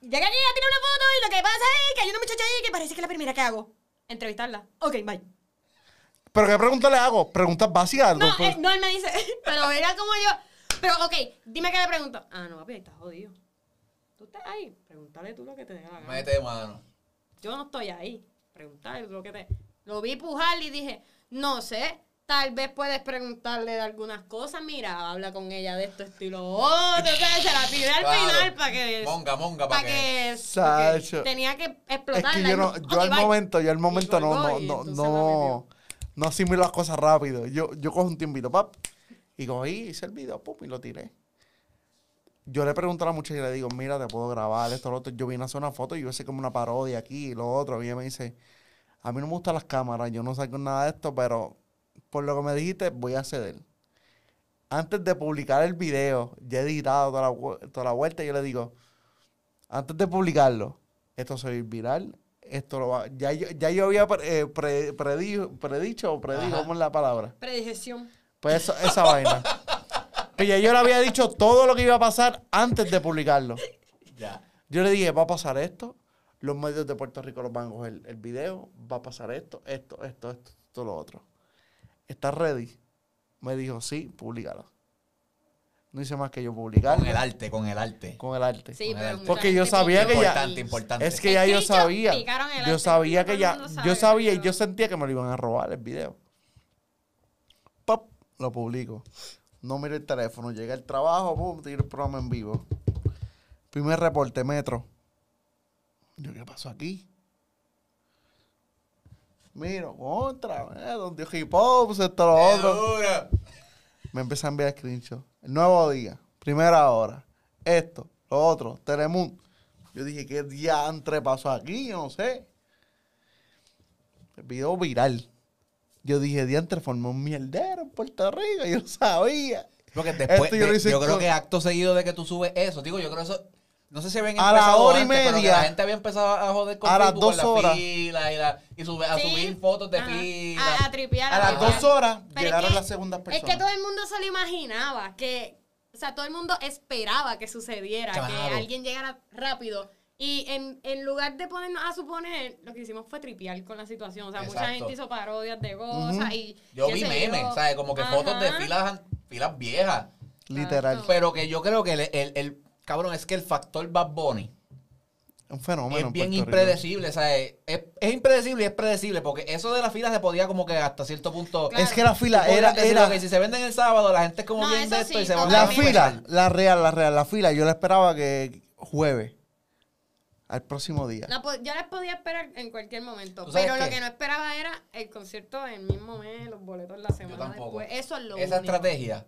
Llega aquí a tirar una foto y lo que pasa es que hay una muchacha ahí que parece que es la primera que hago. Entrevistarla. Ok, bye. ¿Pero qué pregunta le hago? ¿Preguntas básicas? No, Pues- eh, no, él me dice, pero era como yo. Pero, ok, dime qué le pregunto. Ah, no, papi, ahí estás jodido. Tú estás ahí, pregúntale tú lo que te dé la gana. Mete mano. Yo no estoy ahí. Pregúntale tú lo que te. Lo vi pujar y dije, no sé. Tal vez puedes preguntarle de algunas cosas. Mira, habla con ella de esto, esto y lo otro. O sea, se la tiré al Claro. final para que. Monga, monga, para para que. que. tenía que Es explotarla. que y yo, no, yo al bye. momento, yo al momento no, no, no, no, no asimilo las cosas rápido. Yo, yo cojo un tiempito, pap, y cogí, hice el video, pum, y lo tiré. Yo le pregunto a la muchacha y le digo, mira, te puedo grabar esto, lo otro. Yo vine a hacer una foto y yo hice como una parodia aquí y lo otro. Y ella me dice, a mí no me gustan las cámaras, yo no saco nada de esto, pero por lo que me dijiste, voy a ceder. Antes de publicar el video, ya editado toda la, toda la vuelta, yo le digo, antes de publicarlo, esto se va a ir viral, esto lo va, ya yo, ya yo había pre- eh, pre- predijo- predicho o predijo. ¿cómo es la palabra? Predicción. Pues eso- esa vaina. Ya yo le había dicho todo lo que iba a pasar antes de publicarlo. Ya. Yo le dije, va a pasar esto, los medios de Puerto Rico los van a coger el video, va a pasar esto, esto, esto, esto, todo lo otro. ¿Estás ready? Me dijo, sí, públicalo. No hice más que yo publicarlo. Con el arte, con el arte. Con el arte. Sí, Con el- mucha Porque yo sabía que ya- Importante, importante. Es que Es ya que yo sabía. Yo arte, sabía que ya. Yo sabía y yo sentía que me lo iban a robar el video. Pop, lo publico. No miro el teléfono. Llega el trabajo, pum, tiro el programa en vivo. Primer reporte, metro. Yo, ¿qué pasó aquí? Miro, contra, eh, donde hip hop, esto, lo otro. Dura. Me empecé a enviar screenshot. El nuevo día, primera hora, esto, lo otro, Telemundo. Yo dije, ¿qué diantre pasó aquí? Yo no sé. El video viral. Yo dije, diantre, formó un mierdero en Puerto Rico. Yo sabía. Porque después, yo de- lo hice yo creo que acto seguido de que tú subes eso, digo, yo creo eso, no sé si habían A la empezado hora y antes, pero que media. la gente había empezado a joder con A las Facebook, con dos la horas. fila y, la, y sube- a Sí. subir fotos de Ajá. fila. A, a tripear. A las dos horas Pero es llegaron que- las segundas Es personas. que todo el mundo se lo imaginaba, que, o sea, todo el mundo esperaba que sucediera, que alguien llegara rápido. Y en, en lugar de ponernos a suponer, lo que hicimos fue tripear con la situación. O sea, mucha gente hizo parodias de cosas y... Yo vi memes, yo. ¿sabes? Como que fotos de filas, filas viejas. Literal. Exacto. Pero que yo creo que el, el- el- cabrón, es que el factor Bad Bunny Un fenómeno. es en bien impredecible, ¿sabes? Es, es impredecible y es predecible, porque eso de la fila se podía como que hasta cierto punto... Claro. Es que la fila era. era ok, si se venden el sábado, la gente es como No, bien de esto sí, y se van la fila, la real, la real, la fila. Yo la esperaba que jueves. Al próximo día. La yo les podía esperar en cualquier momento, ¿Tú sabes pero lo qué? que no esperaba era el concierto el mismo mes, los boletos la semana tampoco. después. Eso es lo Esa único. estrategia.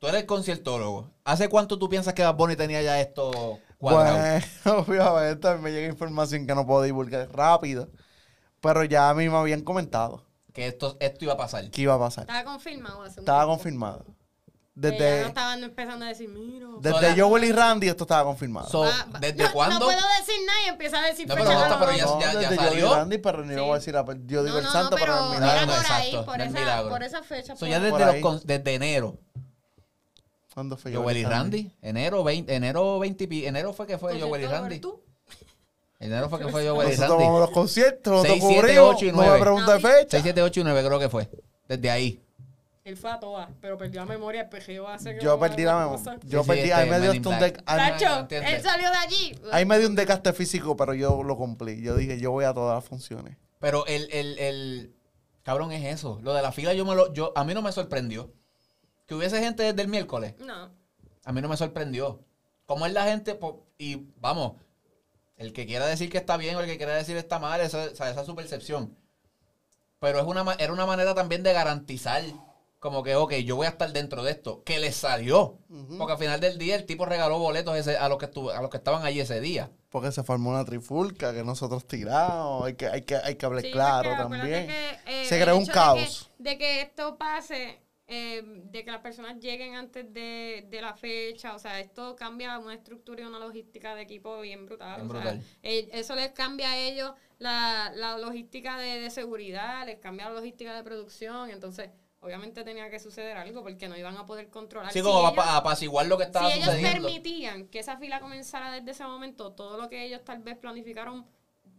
Tú eres conciertólogo. ¿Hace cuánto tú piensas que Bad Bunny tenía ya esto cuadrado? Bueno, obviamente me llega información que no puedo divulgar rápido. Pero ya a mí me habían comentado Que esto, esto iba a pasar. que iba a pasar. Estaba confirmado hace un Estaba tiempo. confirmado. Que ya Desde, no estaban empezando a decir, mira. desde Joel y Randy esto estaba confirmado. So, va- va- ¿Desde no, cuándo? No puedo decir nada y empieza a decir No, fecha pero no, los- ya- no, ya desde Joel y salió. Randy, pero ni Sí. voy a decir, yo digo No, el no, santo no, pero para era terminar. no, por ahí, exacto, por, no es esa, milagro. por esa fecha. So, por ya desde, Por los ahí. con- desde enero. ¿Cuándo fue Joel y Randy. Enero 20, enero 20 y pi- Enero fue que fue Joel y Randy. Enero fue que fue Joel y Nosotros Randy. vamos a los conciertos, nosotros 6, 7, cubrimos, 8 y no me 9. pregunta de No, fecha. 6, 7, 8 y 9 creo que fue. Desde ahí. Él fue a todas, pero perdió la memoria, el pejeo hace que Yo perdí la memoria. Yo Sí, sí, perdí, este, ahí me dio Men in hasta un Black. dec- ahí- Tacho, ¿entiendes? él salió de allí. ahí me dio un desgaste físico, pero yo lo cumplí. Yo dije, yo voy a todas las funciones. Pero el, el, el cabrón es eso. Lo de la fila yo me lo, yo, a mí no me sorprendió. Que hubiese gente desde el miércoles. No. A mí no me sorprendió. Como es la gente, po- y vamos, el que quiera decir que está bien o el que quiera decir está mal, esa, o sea, esa es su percepción. Pero es una, ma- era una manera también de garantizar, como que, ok, yo voy a estar dentro de esto, que les salió. Porque al final del día el tipo regaló boletos ese- a, los que estuvo, a los que estaban allí ese día. Porque se formó una trifulca que nosotros tiramos. Hay que, hay que, hay que hablar Sí, claro también. que, eh, Se creó un de caos. que- De que, esto pase, eh, de que las personas lleguen antes de, de la fecha, o sea, esto cambia una estructura y una logística de equipo bien brutal. Bien o sea, eh, eso les cambia a ellos la, la logística de, de seguridad, les cambia la logística de producción, entonces obviamente tenía que suceder algo porque no iban a poder controlar. Sí, Si como apaciguar lo que estaba si ellos sucediendo. permitían que esa fila comenzara desde ese momento, todo lo que ellos tal vez planificaron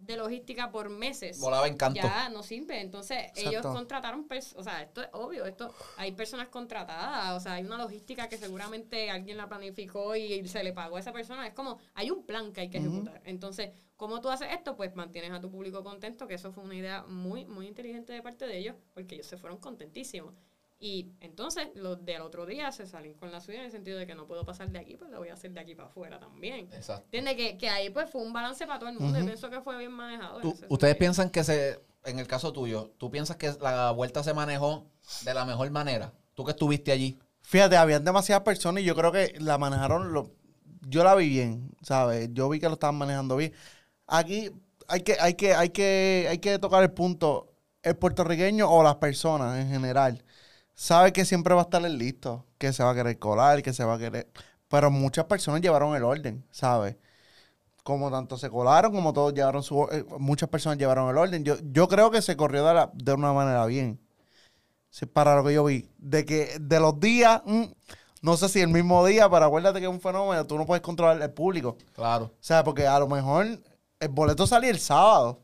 de logística por meses, Volaba en canto. ya no sirve. Entonces, ellos contrataron, o sea, esto es obvio, esto hay personas contratadas, o sea, hay una logística que seguramente alguien la planificó y se le pagó a esa persona. Es como, hay un plan que hay que ejecutar. Entonces, ¿cómo tú haces esto? Pues mantienes a tu público contento, que eso fue una idea muy, muy inteligente de parte de ellos, porque ellos se fueron contentísimos. Y entonces, los del otro día se salen con la suya en el sentido de que no puedo pasar de aquí, pues lo voy a hacer de aquí para afuera también. Exacto. ¿Entiendes? Que, que ahí pues fue un balance para todo el mundo. y pienso que fue bien manejado. ¿Ustedes piensan que se, en el caso tuyo, tú piensas que la vuelta se manejó de la mejor manera? Tú que estuviste allí. Fíjate, habían demasiadas personas y yo creo que la manejaron. Lo, yo la vi bien, ¿sabes? Yo vi que lo estaban manejando bien. Aquí hay que, hay que, hay que, hay que tocar el punto. El puertorriqueño o las personas en general sabe que siempre va a estar el listo, que se va a querer colar, que se va a querer. Pero muchas personas llevaron el orden, ¿sabes? Como tanto se colaron, como todos llevaron su eh, muchas personas llevaron el orden. Yo, yo creo que se corrió de, la- de una manera bien. Sí, para lo que yo vi. De que de los días, mm, no sé si el mismo día, pero acuérdate que es un fenómeno, tú no puedes controlar el público. Claro. O sea, porque a lo mejor el boleto salía el sábado.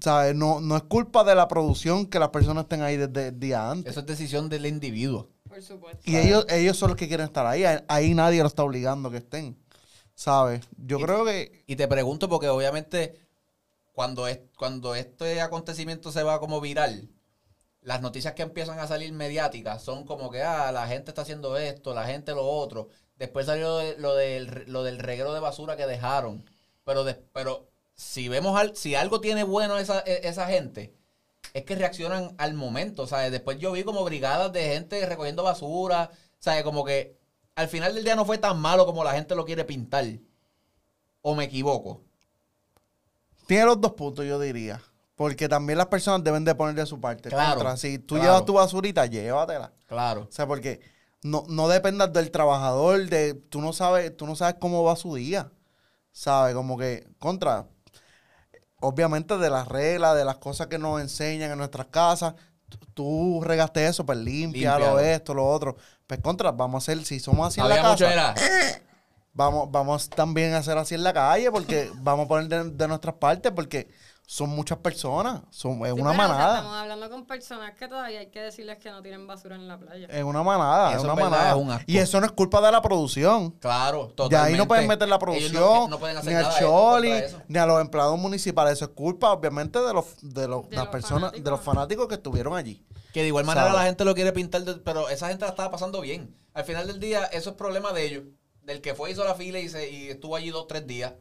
¿Sabes? No, no es culpa de la producción que las personas estén ahí desde el día antes. Eso es decisión del individuo. Por supuesto. Y ellos, ellos son los que quieren estar ahí. Ahí nadie lo está obligando que estén. ¿Sabes? Yo Y- creo que. Y te pregunto porque obviamente cuando, es, cuando este acontecimiento se va como viral, las noticias que empiezan a salir mediáticas son como que, ah, la gente está haciendo esto, la gente lo otro. Después salió de- lo, del, lo del reguero de basura que dejaron. Pero, de- pero si vemos, al, si algo tiene bueno esa, e- esa gente, es que reaccionan al momento. ¿sabes? Después yo vi como brigadas de gente recogiendo basura. ¿sabes? Como que al final del día no fue tan malo como la gente lo quiere pintar. ¿O me equivoco? Tiene los dos puntos, yo diría. Porque también las personas deben de poner de su parte. Claro, Contra, si tú claro. llevas tu basurita, llévatela. Claro. O sea, porque no, no dependas del trabajador, de tú no sabes, tú no sabes cómo va su día. ¿Sabes? Como que, contra, obviamente de las reglas, de las cosas que nos enseñan en nuestras casas, tú- regaste eso, pues límpialo, Límpialo. esto, lo otro. Pues contra, vamos a hacer, si somos así en la casa, era, vamos, vamos también a hacer así en la calle, porque vamos a poner de, de nuestras partes, porque son muchas personas, son, es Sí, una pero, o sea, manada. estamos hablando con personas que todavía hay que decirles que no tienen basura en la playa. Es una manada, es una verdad, manada. es un asco. y eso no es culpa de la producción. claro, totalmente. Ya ahí no pueden meter la producción, no, no pueden hacer ni al Choli, ni a los empleados municipales. Eso es culpa, obviamente, de los, de los, De las los personas, fanáticos. de los fanáticos que estuvieron allí. Que de igual manera ¿Sabes? la gente lo quiere pintar, de- pero esa gente la estaba pasando bien. Al final del día, eso es problema de ellos. Del que fue, hizo la fila y, se, y estuvo allí dos, tres días.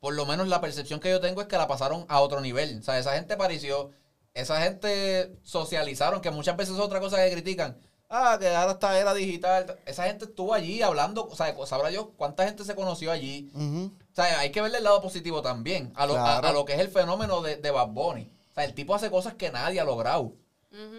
Por lo menos la percepción que yo tengo es que la pasaron a otro nivel. O sea, esa gente pareció, esa gente socializaron, que muchas veces es otra cosa que critican. Ah, que ahora está era digital. Esa gente estuvo allí hablando, o sea, sabrá yo cuánta gente se conoció allí. O sea, hay que verle el lado positivo también a lo, a- Claro. a, lo que es el fenómeno de, de Bad Bunny. O sea, el tipo hace cosas que nadie ha logrado.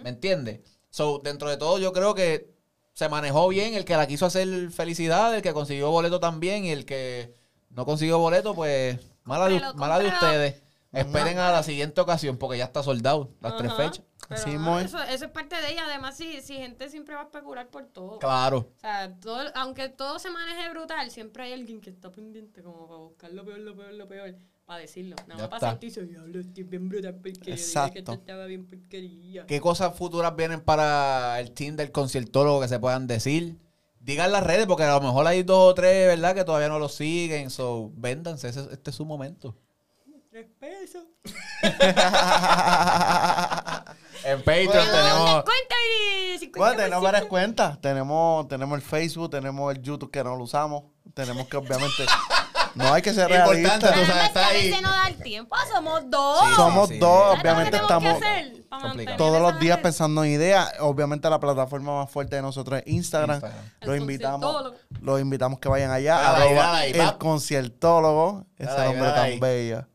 ¿Me entiendes? So, dentro de todo, yo creo que se manejó bien, el que la quiso hacer felicidad, el que consiguió boleto también y el que no consiguió boleto, pues mala de, mala de ustedes. Esperen a la siguiente ocasión porque ya está soldado las tres fechas. Pero, es. eso, eso es parte de ella. Además, si, si gente siempre va a especular por todo. Claro. O sea, todo, aunque todo se maneje brutal, siempre hay alguien que está pendiente como para buscar lo peor, lo peor, lo peor, para decirlo. Nada más para está. sentirse, diablo, estoy bien brutal porque yo dije que Exacto. esto estaba bien porquería. ¿Qué cosas futuras vienen para el team del conciertólogo que se puedan decir? Digan las redes porque a lo mejor hay dos o tres, ¿verdad? Que todavía no lo siguen. So, véndanse, ese- este es su momento. Tres pesos. En Patreon Bueno. tenemos... Cuenta y 50%. Bueno, tenemos varias cuentas. Tenemos, tenemos el Facebook, tenemos el YouTube que no lo usamos. Tenemos que obviamente. No hay que ser realistas. tú sabes, está ahí. no da el tiempo. Somos dos. Sí, Somos sí. dos, ¿Sabes lo obviamente estamos todos los días pensando en ideas. Obviamente la plataforma más fuerte de nosotros es Instagram. Instagram. Los El invitamos, los invitamos que vayan allá. Dale ahí, arroba dale ahí, el conciertólogo. Ese dale tan bello.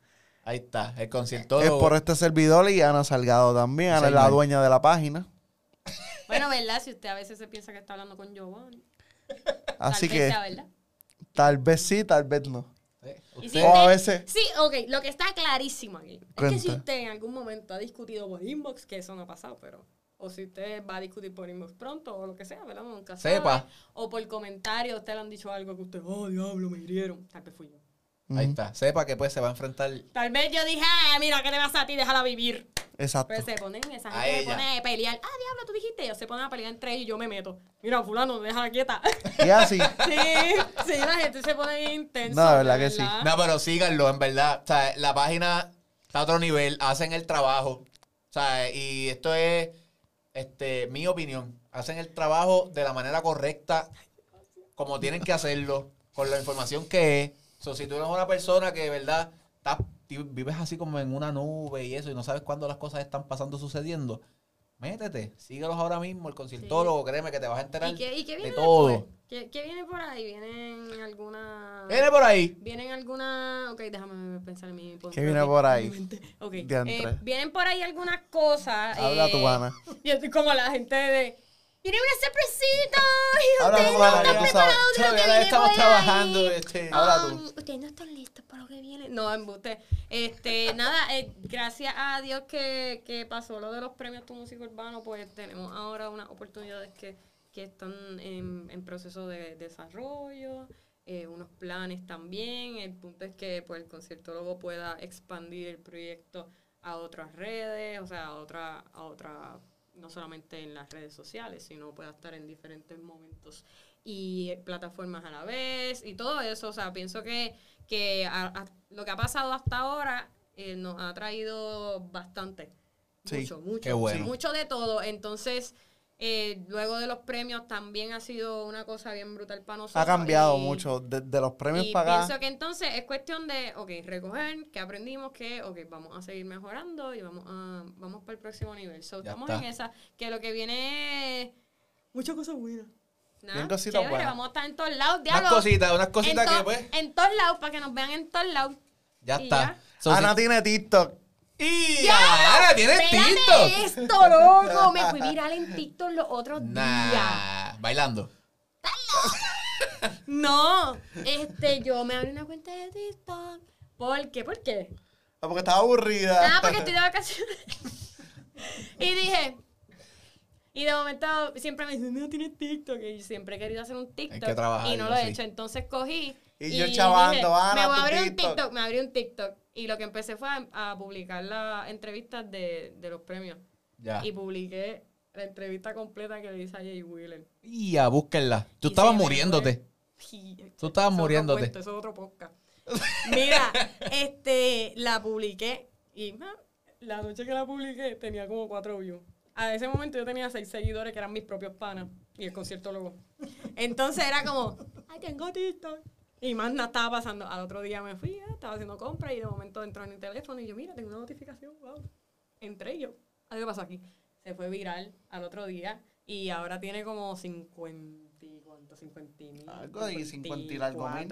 Ahí está, el Es conciertólogo. por este servidor y Ana Salgado también. Ana es la dueña de la página. Bueno, ¿verdad? Si usted a veces se piensa que está hablando con Giovanni. Así tal vez que sea verdad. tal vez sí, tal vez no. Y Usted- si O a usted- veces- Sí, ok, lo que está clarísimo aquí. Es que si usted en algún momento ha discutido por inbox, que eso no ha pasado, pero. O si usted va a discutir por inbox pronto, o lo que sea, ¿verdad? Nunca sabe. Sepa. O por comentario, usted le han dicho algo que usted, oh, diablo, me hirieron. Tal vez fui yo. Ahí está. Sepa que pues se va a enfrentar. Tal vez yo dije, ah, mira, ¿qué te pasa a ti? Déjala vivir. Exacto. Pero se ponen, esa A gente se pone a pelear. Ah, diablo, tú dijiste. Ellos se ponen a pelear entre ellos y yo me meto. Mira, fulano, déjala quieta. Y así. sí, sí, la gente se pone bien intensa. No, de verdad que sí. No, pero síganlo, en verdad. O sea, la página está a otro nivel, hacen el trabajo. O sea, y esto es este, mi opinión. Hacen el trabajo de la manera correcta, como tienen que hacerlo, con la información que es. So, si tú eres una persona que de verdad estás- vives así como en una nube y eso, y no sabes cuándo las cosas están pasando, sucediendo, métete, síguelos ahora mismo, el conciertólogo, créeme que te vas a enterar ¿Y qué, y qué de todo. después? ¿Qué, qué viene por ahí? ¿Vienen alguna...? Viene por ahí. ¿Vienen alguna...? Ok, déjame pensar en mi... ¿Qué viene por ahí? Eh, vienen por ahí algunas cosas. Habla eh, tú, Ana. Yo estoy como la gente de... ¡Viene una sorpresita! Habla ustedes no están preparados de lo que viene estamos por trabajando, este. Habla tú. Um, ustedes no están listos para lo que viene. No, embuste. Este, nada, eh, gracias a Dios que, que pasó lo de los premios Tu Música Urbano, pues tenemos ahora unas oportunidades que, que están en, en proceso de desarrollo, eh, unos planes también. El punto es que pues, el conciertólogo pueda expandir el proyecto a otras redes, o sea, a otra, a otra, no solamente en las redes sociales, sino pueda estar en diferentes momentos y plataformas a la vez y todo eso. O sea, pienso que, que a- a- lo que ha pasado hasta ahora eh, nos ha traído bastante. Sí, mucho, mucho. qué bueno. Mucho de todo. Entonces, eh, luego de los premios también ha sido una cosa bien brutal para nosotros. Ha cambiado y- mucho. De, de los premios y para pienso acá. que entonces es cuestión de, ok, recoger que aprendimos que, ok, vamos a seguir mejorando y vamos a, vamos para el próximo nivel. So, estamos está. en esa, que lo que viene es muchas cosas buenas. Cositas chévere, buenas. vamos a estar en todos lados, Unas diablo. cositas, unas cositas que to- pues. En todos lados, para que nos vean en todos lados. Ya Y está. ya. So, Ana si- tiene TikTok. ¡Y Ana tiene Espérate TikTok! esto, loco! Me fui viral en TikTok los otros días. Bailando. No, este, yo me abrí una cuenta de TikTok. ¿Por qué? ¿Por qué? Ah, Porque estaba aburrida. Ah, porque estoy de vacaciones. y dije. Y de momento siempre me dicen, no tienes TikTok. Y siempre he querido hacer un TikTok. que trabajarlo, y no lo he sí. hecho. Entonces cogí. Y yo chavando, dije, Ana, Me voy a abrir un TikTok". TikTok. Me abrí un TikTok. Y lo que empecé fue a, a publicar las entrevistas de, de los premios. Ya. Y publiqué la entrevista completa que le hice a Jay Wheeler. Y a búsquenla. Tú Y estabas muriéndote. Tú estabas eso muriéndote. cuento, Eso es otro podcast. Mira, este, la publiqué y ah, la noche que la publiqué tenía como cuatro views. A ese momento yo tenía seis seguidores que eran mis propios panas y el concierto luego. Entonces era como, ay, tengo TikTok. Y más nada estaba pasando. Al otro día me fui, ah, estaba haciendo compras y de momento entró en mi teléfono y yo, mira, tengo una notificación, wow. Entré y yo, "Ah, ¿qué pasó aquí? Se fue viral al otro día y ahora tiene como 50 y cuánto, 50 mil. Algo ahí, 50 y algo mil.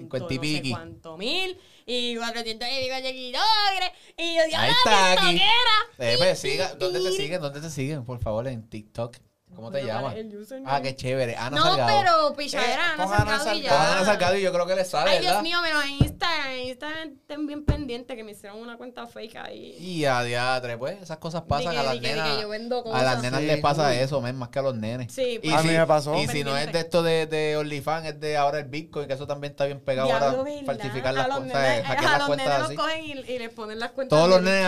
50 y no sé cuánto mil y 400 y pico seguidores y yo, está, aquí. tiktokera. Eh, pues, siga. ¿Dónde te siguen? ¿Dónde te siguen? Por favor, en TikTok. ¿Cómo te llamas? Ah, qué chévere. Ana No, Salgado. pero pichadera, Eh, Ana Ana Salgado y ya. Ana Salgado y yo creo que le sale, Ay, ¿verdad? Dios mío, menos en Instagram. En Instagram estén bien pendientes que me hicieron una cuenta fake ahí. Y a diatre, pues esas cosas pasan a las que- que nenas. yo vendo A las nenas Sí, les pasa uy. eso, men, más que a los nenes. Sí, Y A si, mí me pasó. Y si no es de esto de, de OnlyFans, es de ahora el Bitcoin, que eso también está bien pegado Diablo, ahora. ¿verdad? Falsificar a las los cosas, nenes, hackear a las los cuentas nenes así. los cogen y, y les ponen las cuentas. Todos los nenes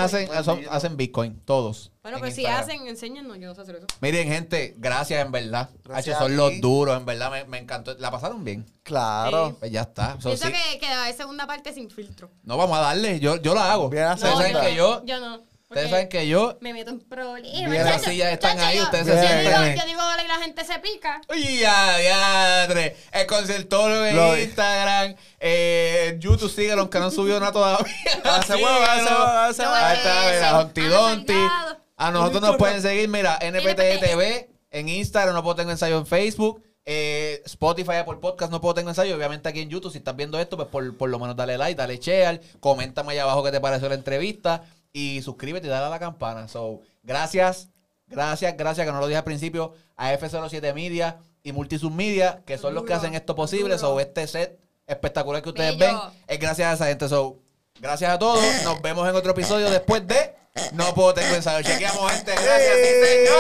hacen Bitcoin, todos. Bueno, en pues si hacen, enséñennos, yo no sé hacer eso. Miren, gente, gracias en verdad. Gracias Hacho, son los duros, en verdad, me, me encantó. ¿La pasaron bien? Claro. Sí. Pues ya está. So, Pienso sí. que, que hay segunda parte sin filtro. No, vamos a darle. Yo, yo la hago. Bien Ustedes No, saben segunda. que yo, Yo no. ustedes saben que yo, Me meto en problemas. Bien, las sillas están ahí, yo- ustedes se yo sientan digo- ahí. Yo digo, vale, y la gente se pica. Uy, ya, diadre. El concertólogo en Lo- Instagram. Eh, YouTube, síguelo, aunque no han subido nada todavía. Hace huevo, hace huevo, hace huevo. Ahí está, Eso. mira, A nosotros nos pueden seguir, mira, NPT. NPTV en Instagram, no puedo tener ensayo en Facebook. eh, Spotify, por Podcast, no puedo tener ensayo. Obviamente aquí en YouTube, si estás viendo esto, pues por, por lo menos dale like, dale share, coméntame allá abajo qué te pareció la entrevista y suscríbete y dale a la campana. So, gracias, gracias, gracias, que no lo dije al principio, a F07 Media y Multisub Media, que son los que hacen esto posible. duro. So, este set espectacular que ustedes Bello. ven es gracias a esa gente. So, gracias a todos. Nos vemos en otro episodio después de No Puedo Tengo Ensayo. Chequeamos, gente. Gracias, sí, señor.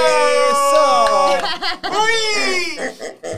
Eso. ¡Uy!